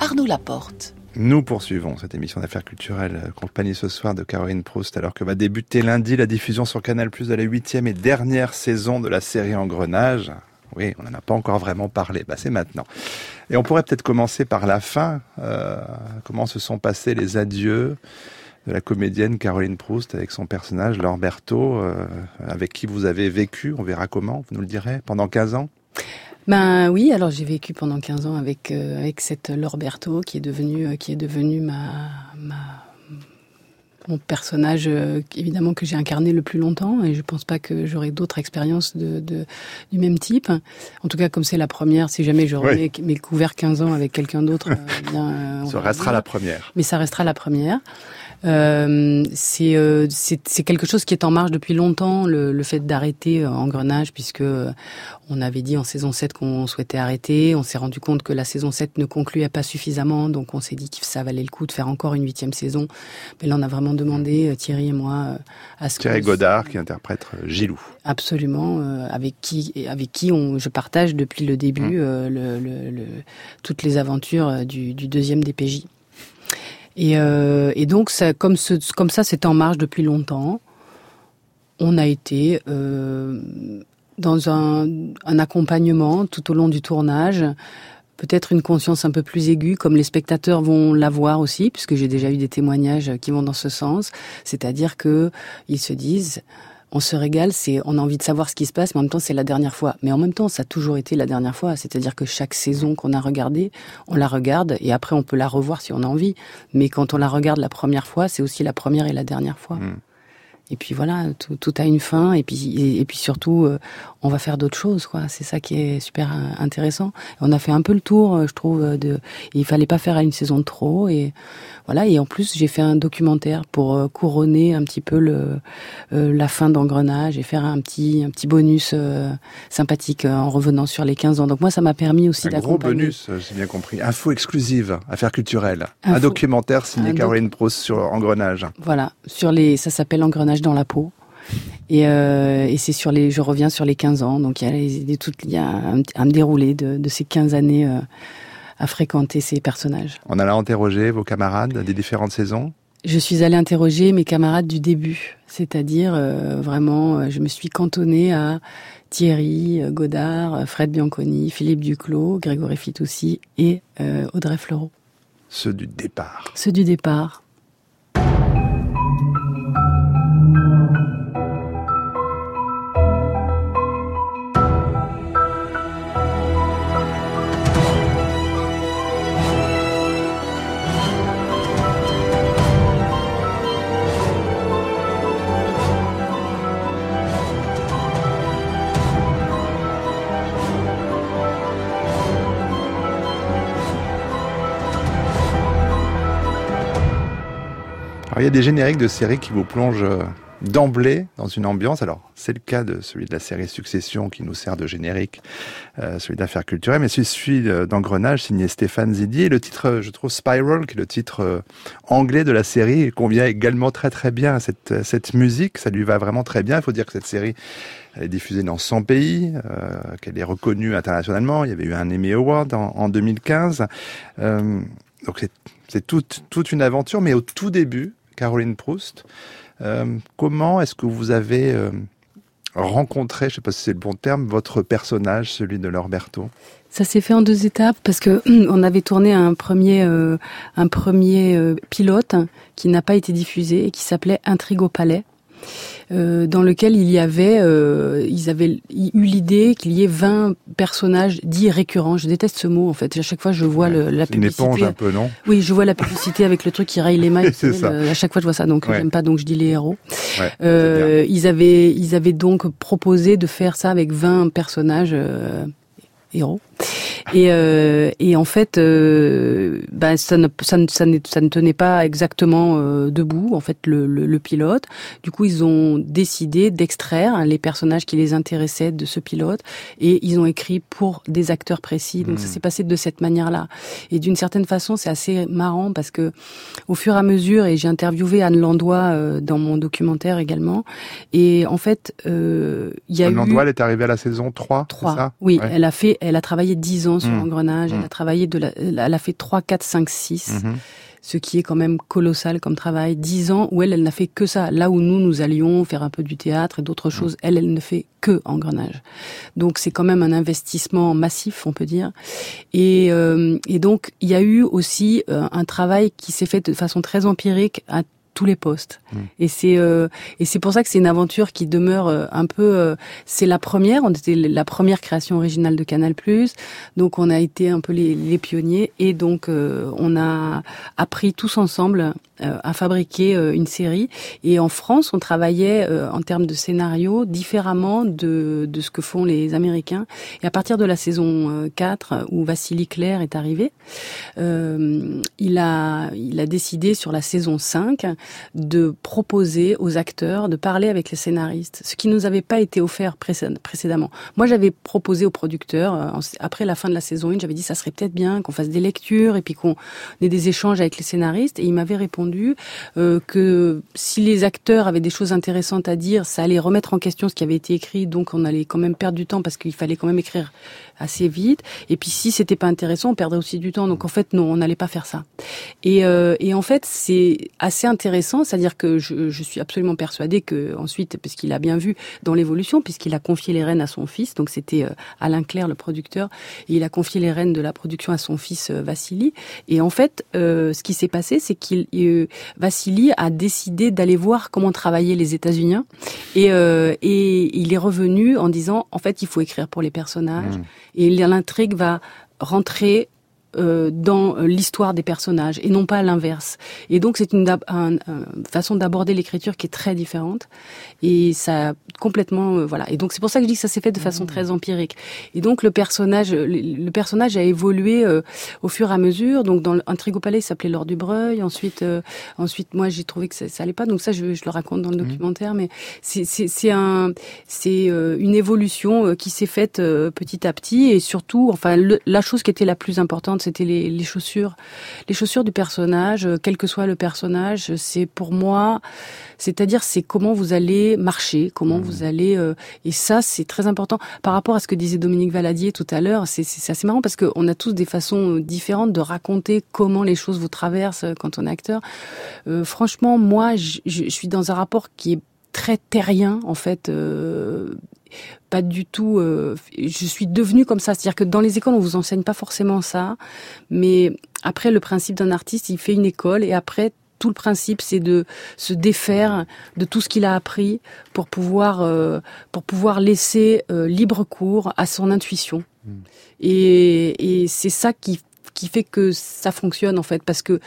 Arnaud Laporte. Nous poursuivons cette émission d'affaires culturelles, euh, compagnie ce soir de Caroline Proust, alors que va débuter lundi la diffusion sur Canal Plus de la huitième et dernière saison de la série Engrenage. Oui, on n'en a pas encore vraiment parlé, bah, c'est maintenant. Et on pourrait peut-être commencer par la fin. Euh, comment se sont passés les adieux de la comédienne Caroline Proust avec son personnage Berthaud, euh, avec qui vous avez vécu, on verra comment, vous nous le direz, pendant 15 ans? Ben oui, alors j'ai vécu pendant 15 ans avec euh, avec cette Lorberto qui est devenue euh, qui est devenue ma ma mon personnage euh, évidemment que j'ai incarné le plus longtemps et je pense pas que j'aurai d'autres expériences de, de, du même type. En tout cas, comme c'est la première, si jamais j'aurais mes, couvert 15 ans avec quelqu'un d'autre, bien, ça restera la première. Mais ça restera la première. Euh, euh, c'est quelque chose qui est en marche depuis longtemps, le, le fait d'arrêter euh, Engrenage, puisque euh, on avait dit en saison 7 qu'on souhaitait arrêter. On s'est rendu compte que la saison 7 ne concluait pas suffisamment, donc on s'est dit que ça valait le coup de faire encore une huitième saison. Mais là, on a vraiment demandé, Thierry et moi, à ce Thierry Godard, qui interprète Gilou. Absolument, avec qui, avec qui on, je partage depuis le début mmh. le, le, toutes les aventures du, du deuxième DPJ. Et, euh, donc, comme, ça, c'est en marche depuis longtemps. On a été euh, dans un, un accompagnement tout au long du tournage peut-être une conscience un peu plus aiguë, comme les spectateurs vont l'avoir aussi, puisque j'ai déjà eu des témoignages qui vont dans ce sens. C'est-à-dire que ils se disent, on se régale, c'est on a envie de savoir ce qui se passe, mais en même temps c'est la dernière fois. Mais en même temps, ça a toujours été la dernière fois. C'est-à-dire que chaque saison qu'on a regardée, on la regarde et après on peut la revoir si on a envie. Mais quand on la regarde la première fois, c'est aussi la première et la dernière fois. Mmh. Et puis voilà, tout, tout, a une fin. Et puis, et, puis surtout, euh, on va faire d'autres choses. quoi. C'est ça qui est super intéressant. On a fait un peu le tour, euh, je trouve. De, il fallait pas faire une saison de trop. Et voilà. Et en plus, j'ai fait un documentaire pour euh, couronner un petit peu le la fin d'engrenage et faire un petit un petit bonus sympathique en revenant sur les 15 ans. Donc moi, ça m'a permis aussi d'accompagner. Un gros bonus, j'ai bien compris. Info exclusive, affaire culturelle. Un documentaire signé Caroline Proust sur Engrenage. Voilà, sur les, ça s'appelle Engrenage dans la peau. Et, euh, et c'est sur les, je reviens sur les 15 ans, donc il y a, les, tout, il y a un, un déroulé de, de, ces 15 années euh, à fréquenter ces personnages. On allait interroger vos camarades des différentes saisons? Je suis allée interroger mes camarades du début, c'est-à-dire euh, vraiment, je me suis cantonnée à Thierry Godard, Fred Bianconi, Philippe Duclos, Grégory Fitoussi et Audrey Fleurot. Ceux du départ. Ceux du départ. Il y a des génériques de séries qui vous plongent euh, d'emblée dans une ambiance. Alors, c'est le cas de celui de la série Succession qui nous sert de générique, euh, celui d'affaires culturelles, mais celui d'Engrenage signé Stéphane Zidi. Et le titre, euh, je trouve, Spiral, qui est le titre anglais de la série, convient également très très bien à cette, musique. Ça lui va vraiment très bien. Il faut dire que cette série, est diffusée dans 100 pays, qu'elle est reconnue internationalement. Il y avait eu un Emmy Award en, en 2015. Euh, donc c'est toute une aventure, mais au tout début, Caroline Proust, euh, comment est-ce que vous avez euh, rencontré, je ne sais pas si c'est le bon terme, votre personnage, celui de Lorberto Ça s'est fait en deux étapes parce que on avait tourné un premier, euh, un premier pilote qui n'a pas été diffusé et qui s'appelait Intrigue au palais. Euh, dans lequel il y avait, euh, ils avaient eu l'idée qu'il y ait 20 personnages dits récurrents. Je déteste ce mot en fait. À chaque fois, je vois le, la publicité. Une éponge un peu, non? Oui, je vois la publicité avec le truc qui raille les mailles. à chaque fois, je vois ça. Donc, Ouais. j'aime pas. Donc, je dis les héros. Ouais, Euh, ils avaient, ils avaient donc proposé de faire ça avec 20 personnages euh, héros. Et, euh, et en fait, euh, bah, ça, ne, ça, ne, ça, ne, ça ne tenait pas exactement euh, debout, en fait, le, le, le pilote. Du coup, ils ont décidé d'extraire les personnages qui les intéressaient de ce pilote et ils ont écrit pour des acteurs précis. Donc, Mmh. ça s'est passé de cette manière-là. Et d'une certaine façon, c'est assez marrant parce que au fur et à mesure, et j'ai interviewé Anne Landois euh, dans mon documentaire également, et en fait, euh, il y a Anne eu... Landois, elle est arrivée à la saison 3, 3. ça? Oui, Ouais. elle a fait, elle a travaillé 10 ans sur Mmh. Engrenage, Mmh. elle a travaillé de la, elle a fait 3, 4, 5, 6, Mhm. ce qui est quand même colossal comme travail. 10 ans où elle, elle n'a fait que ça. Là où nous, nous allions faire un peu du théâtre et d'autres choses, elle, elle ne fait que Engrenage. Donc c'est quand même un investissement massif, on peut dire. Et, euh, et donc il y a eu aussi euh, un travail qui s'est fait de façon très empirique à tous les postes. Mm. Et c'est euh, et c'est pour ça que c'est une aventure qui demeure euh, un peu. euh, c'est la première. On était la première création originale de Canal+. Donc on a été un peu les, les pionniers et donc euh, on a appris tous ensemble euh, à fabriquer euh, une série. Et en France, on travaillait euh, en termes de scénario différemment de de ce que font les Américains. Et à partir de la saison euh, 4 où Vassili Claire est arrivé, euh, il a il a décidé sur la saison 5 de proposer aux acteurs de parler avec les scénaristes, ce qui nous avait pas été offert précé- précédemment. Moi, j'avais proposé aux producteurs euh, après la fin de la saison 1, j'avais dit ça serait peut-être bien qu'on fasse des lectures et puis qu'on ait des échanges avec les scénaristes et il m'avait répondu euh, que si les acteurs avaient des choses intéressantes à dire, ça allait remettre en question ce qui avait été écrit, donc on allait quand même perdre du temps parce qu'il fallait quand même écrire assez vite. Et puis si c'était pas intéressant, on perdrait aussi du temps. Donc en fait, non, on n'allait pas faire ça. Et, euh, et en fait, c'est assez intéressant, c'est-à-dire que je, je suis absolument persuadée que ensuite, puisqu'il a bien vu dans l'évolution, puisqu'il a confié les rênes à son fils, donc c'était euh, Alain Claire, le producteur, et il a confié les rênes de la production à son fils euh, Vassili. Et en fait, euh, ce qui s'est passé, c'est qu'il euh, Vassili a décidé d'aller voir comment travaillaient les États-Unis, et, euh, et il est revenu en disant, en fait, il faut écrire pour les personnages, Mmh. Et l'intrigue va rentrer euh, dans l'histoire des personnages et non pas l'inverse. Et donc c'est une, un- un- façon d'aborder l'écriture qui est très différente et ça complètement euh, voilà. Et donc c'est pour ça que je dis que ça s'est fait de façon très empirique. Et donc le personnage le, personnage a évolué euh, au fur et à mesure. Donc dans Intrigue au palais, il s'appelait Lord du Breuil. Ensuite euh, ensuite moi j'ai trouvé que ça, ça allait pas. Donc ça je, je le raconte dans le documentaire. Mais c'est c'est c'est un c'est euh, une évolution euh, qui s'est faite euh, petit à petit et surtout enfin le- la chose qui était la plus importante importante, c'était les, les, chaussures. Les chaussures du personnage, euh, quel que soit le personnage, c'est pour moi, c'est-à-dire c'est comment vous allez marcher, comment vous allez... Euh, et ça, c'est très important. Par rapport à ce que disait Dominique Valadier tout à l'heure, c'est assez marrant parce qu'on a tous des façons différentes de raconter comment les choses vous traversent quand on est acteur. Euh, franchement, moi, je, je, suis dans un rapport qui est très terrien en fait. Euh, pas du tout. Euh, je suis devenue comme ça, c'est-à-dire que dans les écoles on vous enseigne pas forcément ça, mais après le principe d'un artiste, il fait une école et après tout le principe, c'est de se défaire de tout ce qu'il a appris pour pouvoir euh, pour pouvoir laisser euh, libre cours à son intuition. Mmh. Et, et c'est ça qui qui fait que ça fonctionne en fait, parce que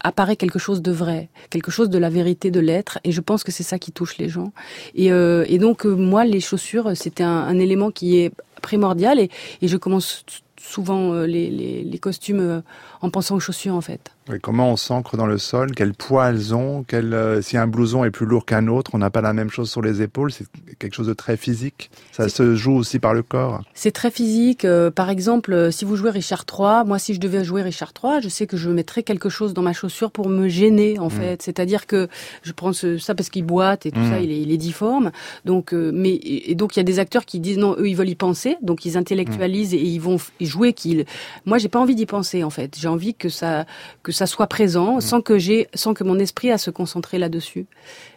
apparaît quelque chose de vrai, quelque chose de la vérité de l'être, et je pense que c'est ça qui touche les gens. Et, euh, et donc euh, moi, les chaussures, c'était un, un, élément qui est primordial, et, et je commence souvent euh, les, les, costumes euh, en pensant aux chaussures en fait. Oui, comment on s'ancre dans le sol Quel poids elles ont quel, euh, Si un blouson est plus lourd qu'un autre, on n'a pas la même chose sur les épaules. C'est quelque chose de très physique. Ça se joue aussi par le corps. C'est très physique. Euh, par exemple, euh, si vous jouez Richard III, moi, si je devais jouer Richard III, je sais que je mettrais quelque chose dans ma chaussure pour me gêner, en mmh. fait. C'est-à-dire que je prends ce, ça parce qu'il boite et tout mmh. ça, il est, il est, difforme. Donc, euh, mais et donc il y a des acteurs qui disent non, eux, ils veulent y penser, donc ils intellectualisent mmh. et ils vont jouer qu'ils. Moi, j'ai pas envie d'y penser, en fait. J'ai envie que ça que ça soit présent, mmh. sans que j'ai, sans que mon esprit a se concentrer là-dessus.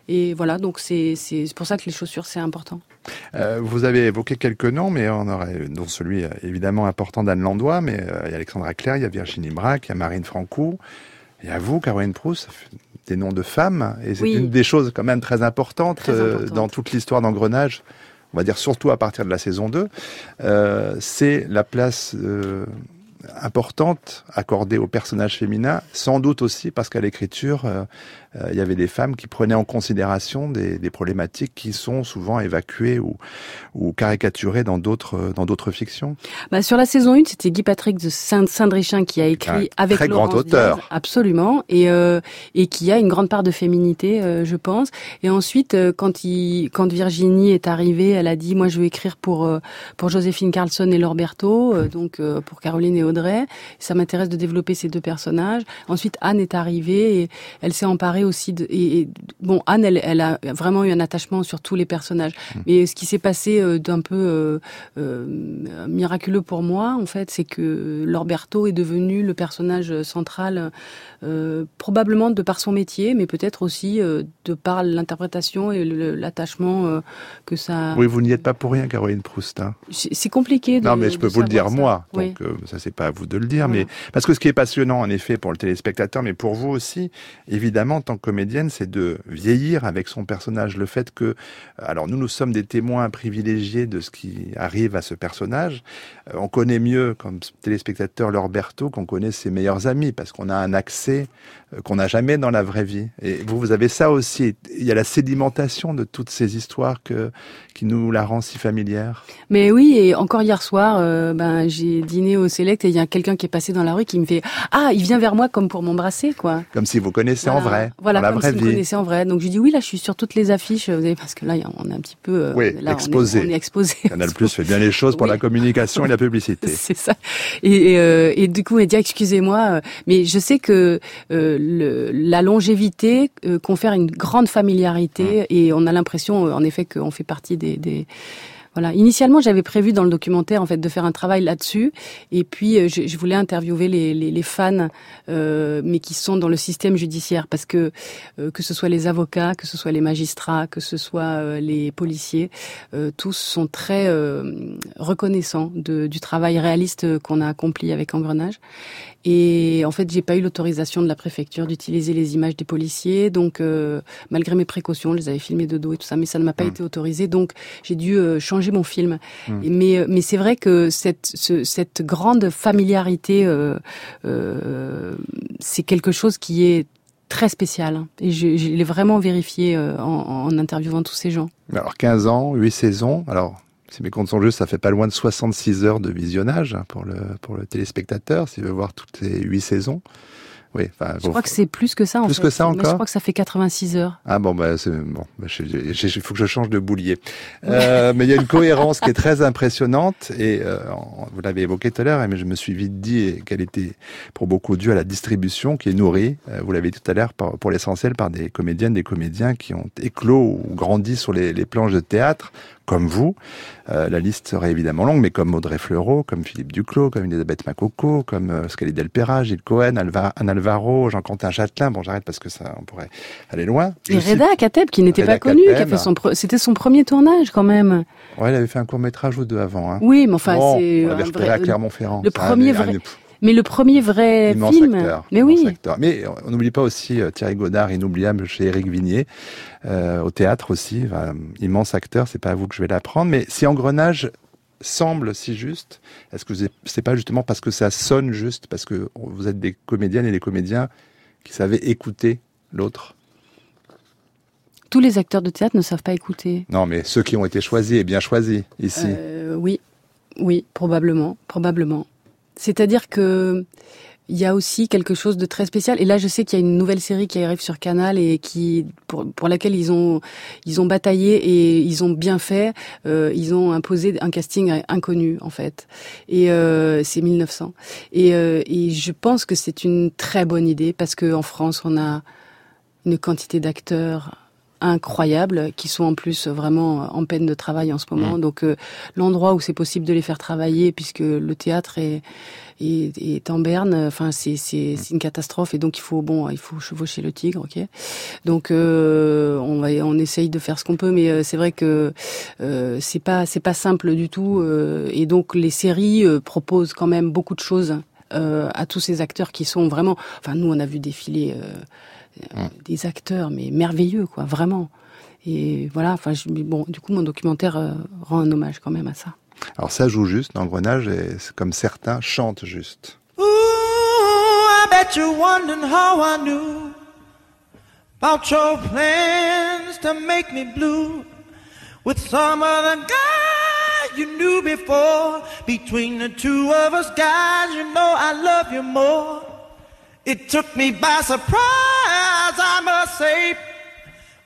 Et voilà, donc c'est pour ça que les chaussures c'est important. Euh, vous avez évoqué quelques noms, mais on aurait dont celui euh, évidemment important d'Anne Landois, mais euh, il y a Alexandra Claire, il y a Virginie Braque, il y a Marine Franco, il y a vous, Caroline Proust, des noms de femmes, et c'est oui. une des choses quand même très importantes, très importante. dans toute l'histoire d'engrenage on va dire surtout à partir de la saison 2, euh, c'est la place euh, importante accordée aux personnages féminins, sans doute aussi parce qu'à l'écriture, euh, euh, il y avait des femmes qui prenaient en considération des, des problématiques qui sont souvent évacuées ou, ou caricaturées dans d'autres dans d'autres fictions. Bah, sur la saint 1, c'était Guy Patrick de Saint-Drichin qui a écrit Un avec très Laurence grand auteur. Diaz, absolument, et euh, et qui a une grande part de féminité, euh, je pense. Et ensuite, euh, quand il quand Virginie est arrivée, elle a dit moi je veux écrire pour euh, pour Joséphine Carlson et Lorberto, euh, donc euh, pour Caroline et Audrey. Ça m'intéresse de développer ces deux personnages. Ensuite, Anne est arrivée et elle s'est emparée aussi de. Et, et bon, Anne, elle, elle, a vraiment eu un attachement sur tous les personnages. Mmh. Mais ce qui s'est passé euh, d'un peu euh, euh, miraculeux pour moi, en fait, c'est que Lorberto est devenu le personnage central, euh, probablement de par son métier, mais peut-être aussi euh, de par l'interprétation et l'attachement que ça. Oui, vous n'y êtes pas pour rien, Caroline Proust. Hein. C'est compliqué. De, non, mais je peux vous le dire ça. moi. Oui. Donc euh, ça, c'est pas à vous de le dire, mais parce que ce qui est passionnant, en effet, pour le téléspectateur, mais pour vous aussi, évidemment, en tant que comédienne, c'est de vieillir avec son personnage. Le fait que, alors nous, nous sommes des témoins privilégiés de ce qui arrive à ce personnage. Euh, on connaît mieux, comme téléspectateur, Lorberto, qu'on connaît ses meilleurs amis, parce qu'on a un accès euh, qu'on n'a jamais dans la vraie vie. Et vous, vous avez ça aussi. Il y a la sédimentation de toutes ces histoires que, qui nous la rend si familière. Mais oui, et encore hier soir, euh, ben, j'ai dîné au Select et il y a quelqu'un qui est passé dans la rue qui me fait Ah, il vient vers moi comme pour m'embrasser, quoi. Comme si vous connaissez voilà. en vrai. Voilà, comme vraie si vie. vous connaissez en vrai. Donc je dis Oui, là, je suis sur toutes les affiches, vous savez, parce que là, on est un petit peu. Euh, oui, là, exposé. On est, on est exposé. Canal Plus fait bien les choses pour oui. la communication et la publicité. C'est ça. Et, et, euh, et, du coup, il dit Excusez-moi, euh, mais je sais que euh, le, la longévité euh, confère une grande familiarité mmh. et on a l'impression, en effet, qu'on fait partie des, des voilà. Initialement, j'avais prévu dans le documentaire en fait de faire un travail là-dessus, et puis euh, je, je, voulais interviewer les, les, les fans, euh, mais qui sont dans le système judiciaire, parce que euh, que ce soit les avocats, que ce soit les magistrats, que ce soit euh, les policiers, tous sont très reconnaissants de, du travail réaliste qu'on a accompli avec Engrenage. Et en fait, j'ai pas eu l'autorisation de la préfecture d'utiliser les images des policiers, donc malgré mes précautions, je les avais filmés de dos et tout ça, mais ça ne m'a pas mmh. été autorisé, donc j'ai dû euh, changer mon film. Mmh. Et, mais mais c'est vrai que cette ce, cette grande familiarité, euh, c'est quelque chose qui est très spécial et je, je l'ai vraiment vérifié en, en interviewant tous ces gens. Alors 15 ans, 8 saisons, alors si mes comptes sont justes, ça fait pas loin de 66 heures de visionnage pour le, pour le téléspectateur, s'il veut voir toutes les huit saisons. Oui, je crois que c'est plus que ça. En plus que ça encore. je crois que ça fait 86 heures. Ah bon, bah, bon, bah, il faut que je change de boulier. Euh, mais il y a une cohérence qui est très impressionnante et euh, vous l'avez évoqué tout à l'heure, mais je me suis vite dit qu'elle était pour beaucoup due à la distribution qui est nourrie. Euh, vous l'avez dit tout à l'heure pour l'essentiel par des comédiennes, des comédiens qui ont éclos ou grandi sur les, les planches de théâtre comme vous. Euh, la liste serait évidemment longue, mais comme Audrey Fleurot, comme Philippe Duclos, comme Elisabeth Macoco, comme euh, Scali Delpera, Gilles Cohen, Alva, Anne Alvaro, Jean-Quentin Châtelain. Bon, j'arrête parce que ça, on pourrait aller loin. Et Reda Kateb, qui n'était pas connu, qui a fait son, c'était son premier tournage quand même. Ouais, il avait fait un court métrage ou deux avant. Hein. Oui, mais enfin, c'est. On avait repéré à Clermont-Ferrand. Le premier vrai. Mais le premier vrai film. mais oui. Mais on n'oublie pas aussi euh, Thierry Godard, inoubliable chez Éric Vignier, euh, au théâtre aussi, immense acteur. C'est pas à vous que je vais l'apprendre. Mais si Engrenage semble si juste, est-ce que c'est pas justement parce que ça sonne juste, parce que vous êtes des comédiennes et des comédiens qui savaient écouter l'autre? Tous les acteurs de théâtre ne savent pas écouter. Non, mais ceux qui ont été choisis et bien choisis ici. Euh, oui, oui, probablement, probablement. C'est-à-dire que il y a aussi quelque chose de très spécial. Et là, je sais qu'il y a une nouvelle série qui arrive sur Canal et qui pour, pour laquelle ils ont ils ont bataillé et ils ont bien fait. Euh, ils ont imposé un casting inconnu en fait. Et euh, c'est 1900. Et, euh, et je pense que c'est une très bonne idée parce que en France, on a une quantité d'acteurs incroyables qui sont en plus vraiment en peine de travail en ce moment. Mmh. Donc euh, l'endroit où c'est possible de les faire travailler, puisque le théâtre est, est, est en berne, enfin c'est c'est une catastrophe et donc il faut bon il faut chevaucher le tigre, ok. Donc euh, on va on essaye de faire ce qu'on peut, mais euh, c'est vrai que euh, c'est pas c'est pas simple du tout et donc les séries proposent quand même beaucoup de choses à tous ces acteurs qui sont vraiment. Enfin nous on a vu défiler euh, des acteurs, mais merveilleux, quoi, vraiment. Et voilà, enfin, bon, du coup, mon documentaire euh, rend un hommage quand même à ça. Alors ça joue juste dans Grenage, et comme certains chantent juste. Ooh, I bet you're wondering how I knew about your plans to make me blue with some other guy you knew before. Between the two of us guys, you know I love you more. It took me by surprise, I must say,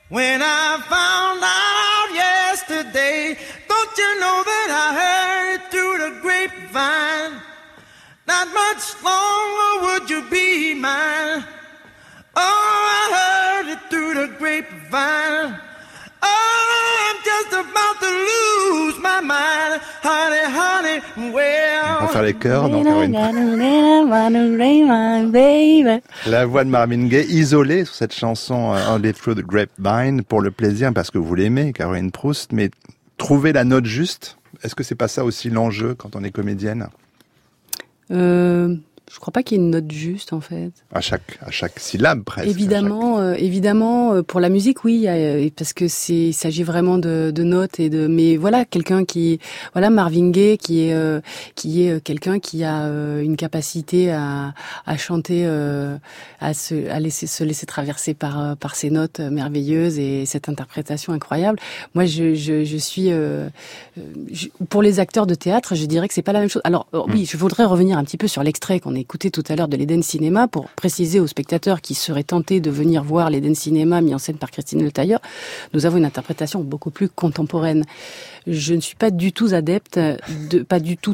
when I found out yesterday. Don't you know that I heard it through the grapevine? Not much longer would you be mine. Oh, I heard it through the grapevine. On va faire les chœurs, donc La voix de Marvin Gaye, isolée sur cette chanson On the Through the Grapevine, pour le plaisir, parce que vous l'aimez, Caroline Proust, mais trouver la note juste, est-ce que c'est pas ça aussi l'enjeu quand on est comédienne? Euh, je crois pas qu'il y ait une note juste en fait. À chaque à chaque syllabe presque. Évidemment, euh, évidemment euh, pour la musique oui, euh, parce que c'est il s'agit vraiment de, de, notes et de mais voilà quelqu'un qui voilà Marvin Gaye qui est qui est quelqu'un qui a une capacité à, à chanter à se à laisser se laisser traverser par par ces notes merveilleuses et cette interprétation incroyable. Moi je je, je suis pour les acteurs de théâtre, je dirais que c'est pas la même chose. Alors oui, mm. je voudrais revenir un petit peu sur l'extrait qu'on écouté tout à l'heure de l'Eden Cinéma pour préciser aux spectateurs qui seraient tentés de venir voir l'Eden Cinéma mis en scène par Christine Le Tailleur, nous avons une interprétation beaucoup plus contemporaine. Je ne suis pas du tout adepte de, pas du tout.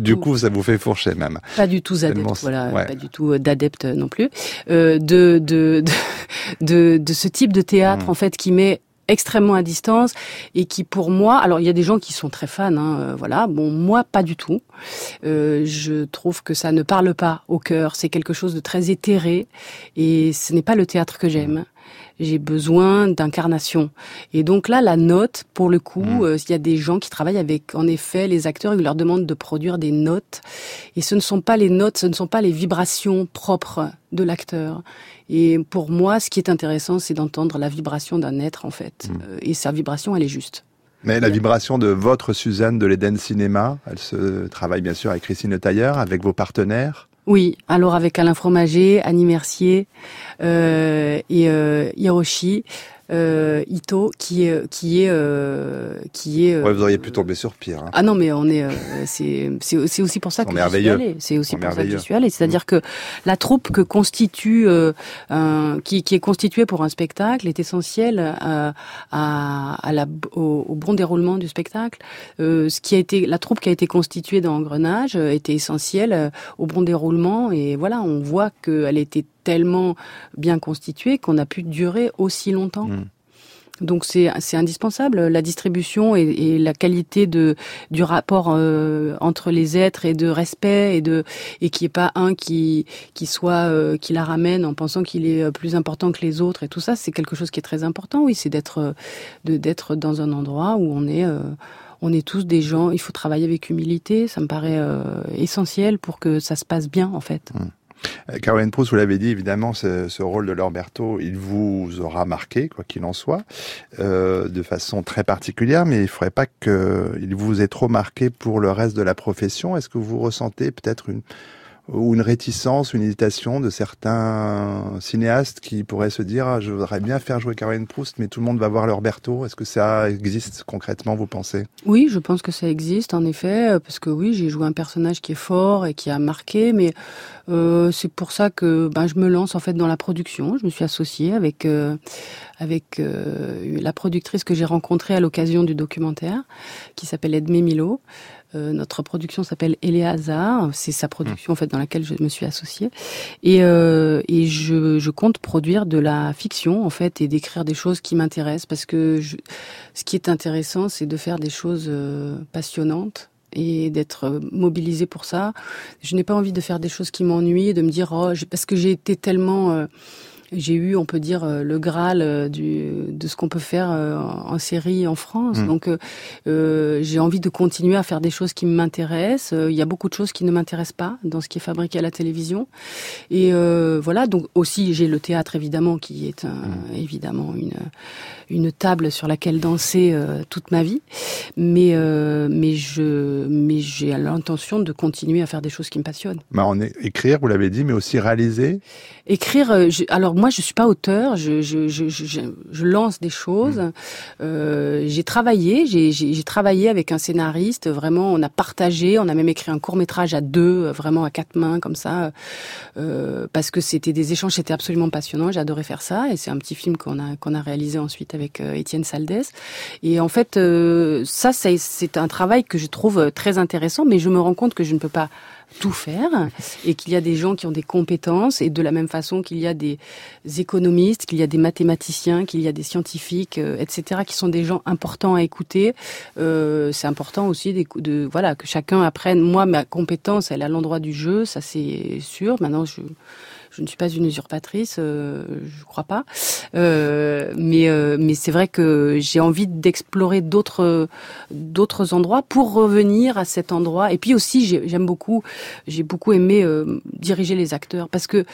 du, coup, ça vous fait fourcher même. Pas du tout adepte, voilà, pas du tout euh, d'adepte non plus. Euh, de, de, de, de, ce type de théâtre mmh. en fait qui met extrêmement à distance et qui pour moi, alors il y a des gens qui sont très fans, hein, euh, voilà, bon moi pas du tout. Euh, je trouve que ça ne parle pas au cœur, c'est quelque chose de très éthéré et ce n'est pas le théâtre que j'aime j'ai besoin d'incarnation. Et donc là, la note, pour le coup, mmh. euh, il y a des gens qui travaillent avec, en effet, les acteurs, ils leur demandent de produire des notes. Et ce ne sont pas les notes, ce ne sont pas les vibrations propres de l'acteur. Et pour moi, ce qui est intéressant, c'est d'entendre la vibration d'un être, en fait. Mmh. Euh, et sa vibration, elle est juste. Mais la vibration de votre Suzanne de l'Eden Cinéma, elle se travaille bien sûr avec Christine Le Tailleur, avec vos partenaires oui, alors avec Alain Fromager, Annie Mercier euh, et euh, Hiroshi. Euh, Ito, qui est qui est qui est. Ouais, vous auriez pu tomber sur pire. Hein. Ah non, mais on est c'est c'est aussi pour ça que je suis allée. C'est aussi pour ça que je suis allée. C'est-à-dire que la troupe que constitue un, qui qui est constituée pour un spectacle est essentielle à, à, la au, au, bon déroulement du spectacle. ce qui a été la troupe qui a été constituée dans Engrenage était essentielle au bon déroulement et voilà, on voit qu'elle était tellement bien constituée qu'on a pu durer aussi longtemps. Mm. Donc c'est indispensable la distribution et, la qualité de du rapport euh, entre les êtres et de respect et de et qui est pas un qui qui soit euh, qui la ramène en pensant qu'il est plus important que les autres et tout ça c'est quelque chose qui est très important oui c'est d'être de d'être dans un endroit où on est euh, on est tous des gens il faut travailler avec humilité ça me paraît essentiel pour que ça se passe bien en fait. Mm. Euh, Caroline Proust, vous l'avez dit, évidemment, ce, rôle de Lorberto, il vous aura marqué, quoi qu'il en soit, euh, de façon très particulière, mais il ne faudrait pas qu'il vous ait trop marqué pour le reste de la profession. Est-ce que vous ressentez peut-être une, ou une réticence, une hésitation de certains cinéastes qui pourraient se dire ah, je voudrais bien faire jouer Caroline Proust, mais tout le monde va voir leur Berthaud. Est-ce que ça existe concrètement, vous pensez? Oui, je pense que ça existe en effet, parce que oui, j'ai joué un personnage qui est fort et qui a marqué, mais euh, c'est pour ça que ben, je me lance en fait dans la production. Je me suis associée avec euh, avec euh, la productrice que j'ai rencontrée à l'occasion du documentaire, qui s'appelle Edmé Milo. Euh, notre production s'appelle Eléazar, c'est sa production en fait dans laquelle je me suis associée. Et, euh, et je, je, compte produire de la fiction en fait et d'écrire des choses qui m'intéressent. Parce que je, ce qui est intéressant c'est de faire des choses euh, passionnantes et d'être mobilisé pour ça. Je n'ai pas envie de faire des choses qui m'ennuient, de me dire oh parce que j'ai été tellement euh, j'ai eu, on peut dire, euh, le graal euh, du, de ce qu'on peut faire euh, en série en France. Mm. Donc, euh, j'ai envie de continuer à faire des choses qui m'intéressent. Il y a beaucoup de choses qui ne m'intéressent pas dans ce qui est fabriqué à la télévision. Et euh, voilà. Donc aussi, j'ai le théâtre évidemment, qui est un, mm. évidemment une une table sur laquelle danser toute ma vie. Mais mais je mais j'ai l'intention de continuer à faire des choses qui me passionnent. Bah, on est, écrire, vous l'avez dit, mais aussi réaliser. Écrire. Je, alors moi, je suis pas auteur. Je, je, je, je lance des choses. Mmh. Euh, j'ai travaillé. J'ai travaillé avec un scénariste. Vraiment, on a partagé. On a même écrit un court métrage à deux, vraiment à quatre mains, comme ça, euh, parce que c'était des échanges. C'était absolument passionnant. J'adorais faire ça. Et c'est un petit film qu'on a qu'on a réalisé ensuite avec euh, Étienne Saldès. Et en fait, euh, ça, c'est un travail que je trouve très intéressant. Mais je me rends compte que je ne peux pas tout faire et qu'il y a des gens qui ont des compétences et de la même façon qu'il y a des économistes, qu'il y a des mathématiciens, qu'il y a des scientifiques, euh, etc., qui sont des gens importants à écouter. Euh, c'est important aussi de, de, voilà que chacun apprenne. Moi, ma compétence, elle est à l'endroit du jeu, ça c'est sûr. Maintenant, je je ne suis pas une usurpatrice, euh, je crois pas. Euh, mais euh, mais c'est vrai que j'ai envie d'explorer d'autres endroits pour revenir à cet endroit. Et puis aussi, j'aime beaucoup, j'ai beaucoup aimé euh, diriger les acteurs parce que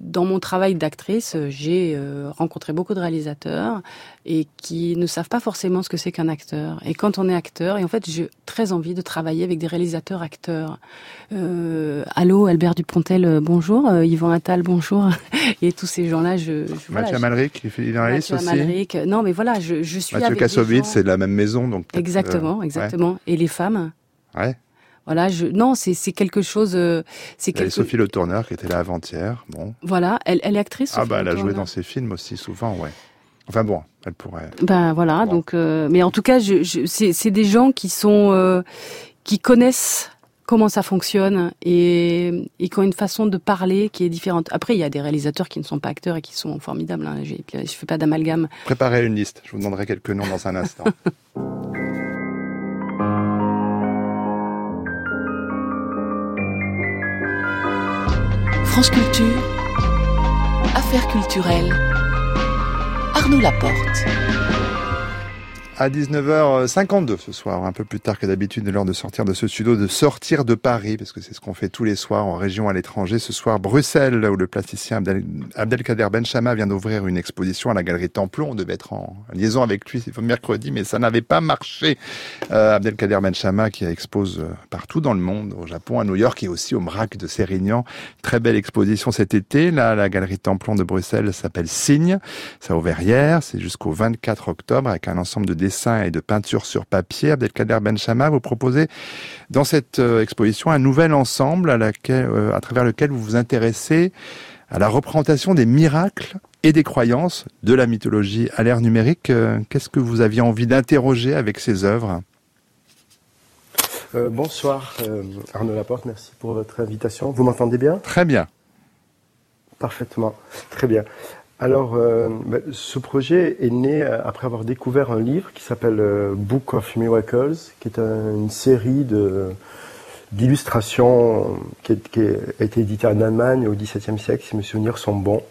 dans mon travail d'actrice, j'ai rencontré beaucoup de réalisateurs et qui ne savent pas forcément ce que c'est qu'un acteur. Et quand on est acteur, et en fait, j'ai très envie de travailler avec des réalisateurs acteurs. Allô, Albert Dupontel, bonjour. Yvan Attal, bonjour. et tous ces gens-là, je, je Mathieu Amalric, il fait Mathieu aussi. Amalric. Non, mais voilà, je, je suis Mathieu Kassovitz, c'est de la même maison, donc. Exactement, exactement. Et les femmes. Ouais. Voilà, je non, c'est c'est quelque chose. Euh, c'est quelque... Sophie Le Tourneur qui était là avant-hier. Bon. Voilà, elle, elle est actrice. Ah bah elle a joué dans ses films aussi souvent, ouais. Enfin bon, elle pourrait. Ben voilà, donc euh, mais en tout cas, je, je, c'est des gens qui sont euh, qui connaissent comment ça fonctionne et, et qui ont une façon de parler qui est différente. Après, il y a des réalisateurs qui ne sont pas acteurs et qui sont formidables. Hein. Je ne fais pas d'amalgame. Préparez une liste. Je vous demanderai quelques noms dans un instant. France Culture, Affaires culturelles. Arnaud Laporte. À 19h52 ce soir, un peu plus tard que d'habitude, l'heure de sortir de ce studio, de sortir de Paris, parce que c'est ce qu'on fait tous les soirs en région à l'étranger. Ce soir, Bruxelles, où le plasticien Abdel, Abdelkader Benchama vient d'ouvrir une exposition à la Galerie Templon. On devait être en liaison avec lui mercredi, mais ça n'avait pas marché. Euh, Abdelkader Benchama qui expose euh, partout dans le monde, au Japon, à New York et aussi au MRAC de Sérignan. Très belle exposition cet été. Là, la Galerie Templon de Bruxelles s'appelle Signe. Ça a ouvert hier, c'est jusqu'au 24 octobre avec un ensemble de dessins et de peintures sur papier. Abdelkader Benchama, vous proposez dans cette euh, exposition un nouvel ensemble à, laquelle, euh, à travers lequel vous vous intéressez à la représentation des miracles et des croyances de la mythologie à l'ère numérique. Euh, qu'est-ce que vous aviez envie d'interroger avec ces œuvres? Bonsoir Arnaud Laporte, merci pour votre invitation. Vous m'entendez bien? Très bien. Parfaitement, très bien. Alors, euh, bah, ce projet est né euh, après avoir découvert un livre qui s'appelle euh, Book of Miracles, qui est une série de d'illustrations qui, a été éditée en Allemagne au XVIIe siècle, si mes souvenirs sont bons,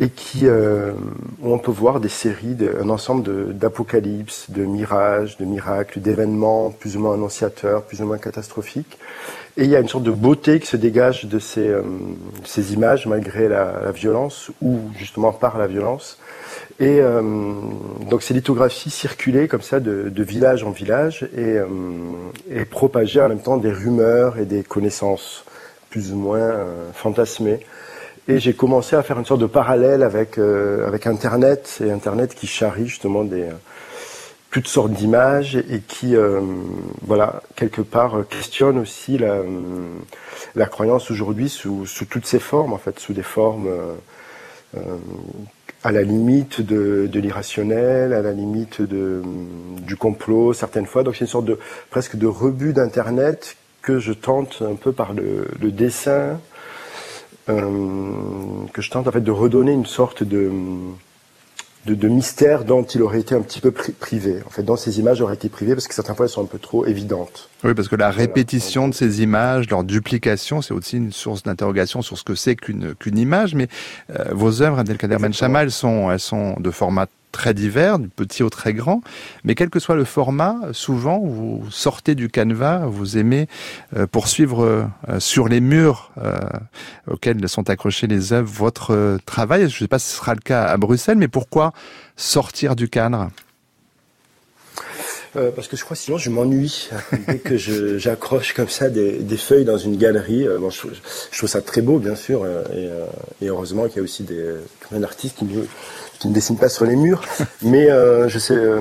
et qui où on peut voir des séries, de, un ensemble d'apocalypses, de, mirages, de miracles, d'événements plus ou moins annonciateurs, plus ou moins catastrophiques. Et il y a une sorte de beauté qui se dégage de ces, euh, ces images malgré la, violence ou justement par la violence. Et euh, donc ces lithographies circulaient comme ça de, village en village et, euh, propageaient en même temps des rumeurs et des connaissances plus ou moins euh, fantasmées. Et j'ai commencé à faire une sorte de parallèle avec, avec Internet et Internet qui charrie justement des toutes sortes d'images et qui, euh, voilà, quelque part euh, questionne aussi la, euh, la croyance aujourd'hui sous, sous, toutes ses formes, en fait, sous des formes euh, à la limite de, de l'irrationnel, à la limite de, du complot certaines fois. Donc c'est une sorte de presque de rebut d'Internet que je tente un peu par le, le dessin, que je tente en fait de redonner une sorte de de, de, mystère dont il aurait été un petit peu privé. En fait, dans ces images auraient été privées parce que certaines fois elles sont un peu trop évidentes. Oui, parce que la répétition de ces images, leur duplication, c'est aussi une source d'interrogation sur ce que c'est qu'une qu'une image. Mais euh, vos œuvres, Abdelkader Benchama, elles sont, elles sont de format très divers, du petit au très grand, mais quel que soit le format, souvent vous sortez du canevas, vous aimez euh, poursuivre euh, sur les murs euh, auxquels sont accrochés les œuvres votre travail. Je ne sais pas si ce sera le cas à Bruxelles, mais pourquoi sortir du cadre? Parce que je crois sinon je m'ennuie dès que j'accroche comme ça des, des, feuilles dans une galerie. bon, je, je, trouve ça très beau bien sûr et, et heureusement qu'il y a aussi des, un artiste qui qui ne dessine pas sur les murs, mais euh, je sais, euh,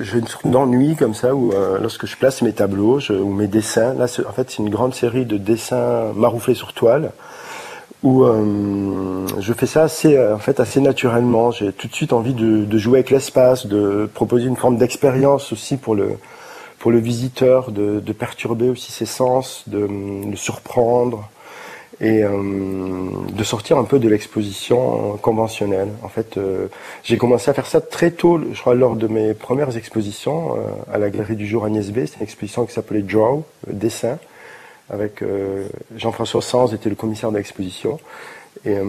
j'ai une sorte d'ennui comme ça où euh, lorsque je place mes tableaux ou mes dessins, là en fait c'est une grande série de dessins marouflés sur toile où euh, je fais ça assez, en fait, assez naturellement. J'ai tout de suite envie de, de jouer avec l'espace, de proposer une forme d'expérience aussi pour le, pour le visiteur, de, de perturber aussi ses sens, de le surprendre et euh, de sortir un peu de l'exposition conventionnelle. En fait, euh, j'ai commencé à faire ça très tôt, je crois, lors de mes premières expositions euh, à la Galerie du Jour Agnès B. C'est une exposition qui s'appelait Draw, dessin, avec Jean-François Sanz était le commissaire de l'exposition. Et euh,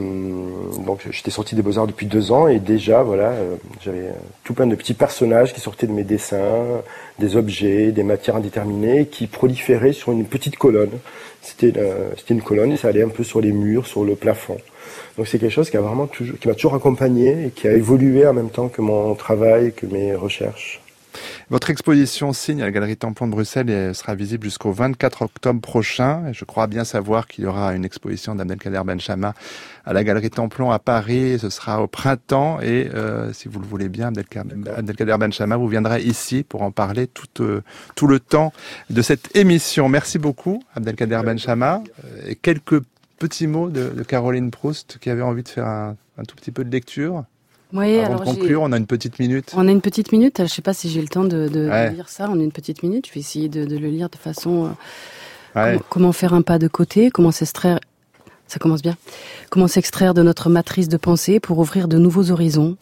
donc j'étais sorti des Beaux-Arts depuis deux ans et déjà voilà euh, j'avais tout plein de petits personnages qui sortaient de mes dessins, des objets, des matières indéterminées qui proliféraient sur une petite colonne. C'était euh, c'était une colonne et ça allait un peu sur les murs, sur le plafond. Donc c'est quelque chose qui a vraiment toujours, qui m'a toujours accompagné et qui a évolué en même temps que mon travail, que mes recherches. Votre exposition signe à la Galerie Templon de Bruxelles et sera visible jusqu'au 24 octobre prochain. Et je crois bien savoir qu'il y aura une exposition d'Abdelkader Benchama à la Galerie Templon à Paris. Ce sera au printemps et euh, si vous le voulez bien, Abdelkader Benchama, vous viendrez ici pour en parler tout, euh, tout le temps de cette émission. Merci beaucoup, Abdelkader Benchama. Et quelques petits mots de, de, Caroline Proust qui avait envie de faire un, un tout petit peu de lecture. Oui, Avant de conclure, on a une petite minute. On a une petite minute. Je ne sais pas si j'ai le temps de, de, ouais. de, lire ça. On a une petite minute. Je vais essayer de, de le lire de façon. Euh, ouais. comment, faire un pas de côté Comment s'extraire Ça commence bien. Comment s'extraire de notre matrice de pensée pour ouvrir de nouveaux horizons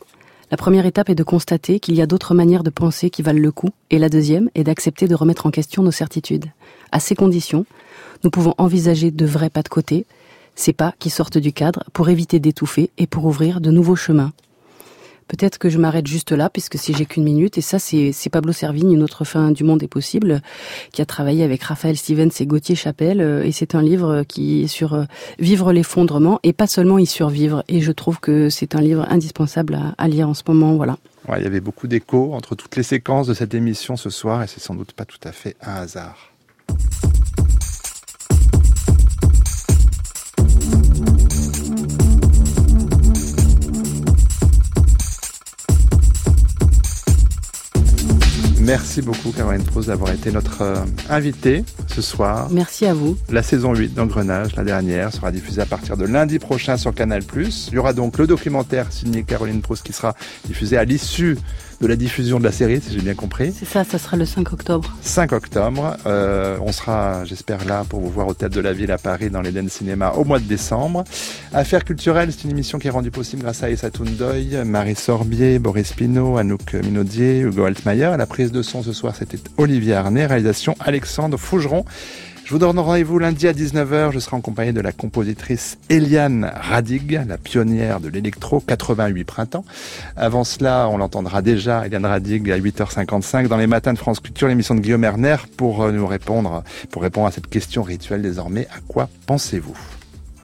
La première étape est de constater qu'il y a d'autres manières de penser qui valent le coup, et la deuxième est d'accepter de remettre en question nos certitudes. À ces conditions, nous pouvons envisager de vrais pas de côté, ces pas qui sortent du cadre pour éviter d'étouffer et pour ouvrir de nouveaux chemins peut-être que je m'arrête juste là, puisque si j'ai qu'une minute, et ça c'est Pablo Servigne, Une autre fin du monde est possible, qui a travaillé avec Raphaël Stevens et Gauthier Chapelle, et c'est un livre qui est sur vivre l'effondrement, et pas seulement y survivre, et je trouve que c'est un livre indispensable à, lire en ce moment, voilà. Il y avait beaucoup d'échos entre toutes les séquences de cette émission ce soir, et c'est sans doute pas tout à fait un hasard. Merci beaucoup Caroline Proust d'avoir été notre euh, invitée ce soir. Merci à vous. La saison 8 d'Engrenage, la dernière, sera diffusée à partir de lundi prochain sur Canal+. Il y aura donc le documentaire signé Caroline Proust qui sera diffusé à l'issue de la diffusion de la série, si j'ai bien compris. C'est ça, ça sera le 5 octobre. 5 octobre. Euh, on sera, j'espère, là pour vous voir au Théâtre de la Ville à Paris dans l'Eden Cinéma au mois de décembre. Affaires culturelles, c'est une émission qui est rendue possible grâce à Essa Toundoy, Marie Sorbier, Boris Pinault, Anouk Minaudier, Hugo Altmaier. La prise de son ce soir, c'était Olivier Arnay. Réalisation Alexandre Fougeron. Je vous donne rendez-vous lundi à 19h. Je serai en compagnie de la compositrice Eliane Radig, la pionnière de l'électro 88 printemps. Avant cela, on l'entendra déjà, Eliane Radig, à 8h55 dans les matins de France Culture, l'émission de Guillaume Erner pour euh, nous répondre, pour répondre à cette question rituelle désormais. À quoi pensez-vous?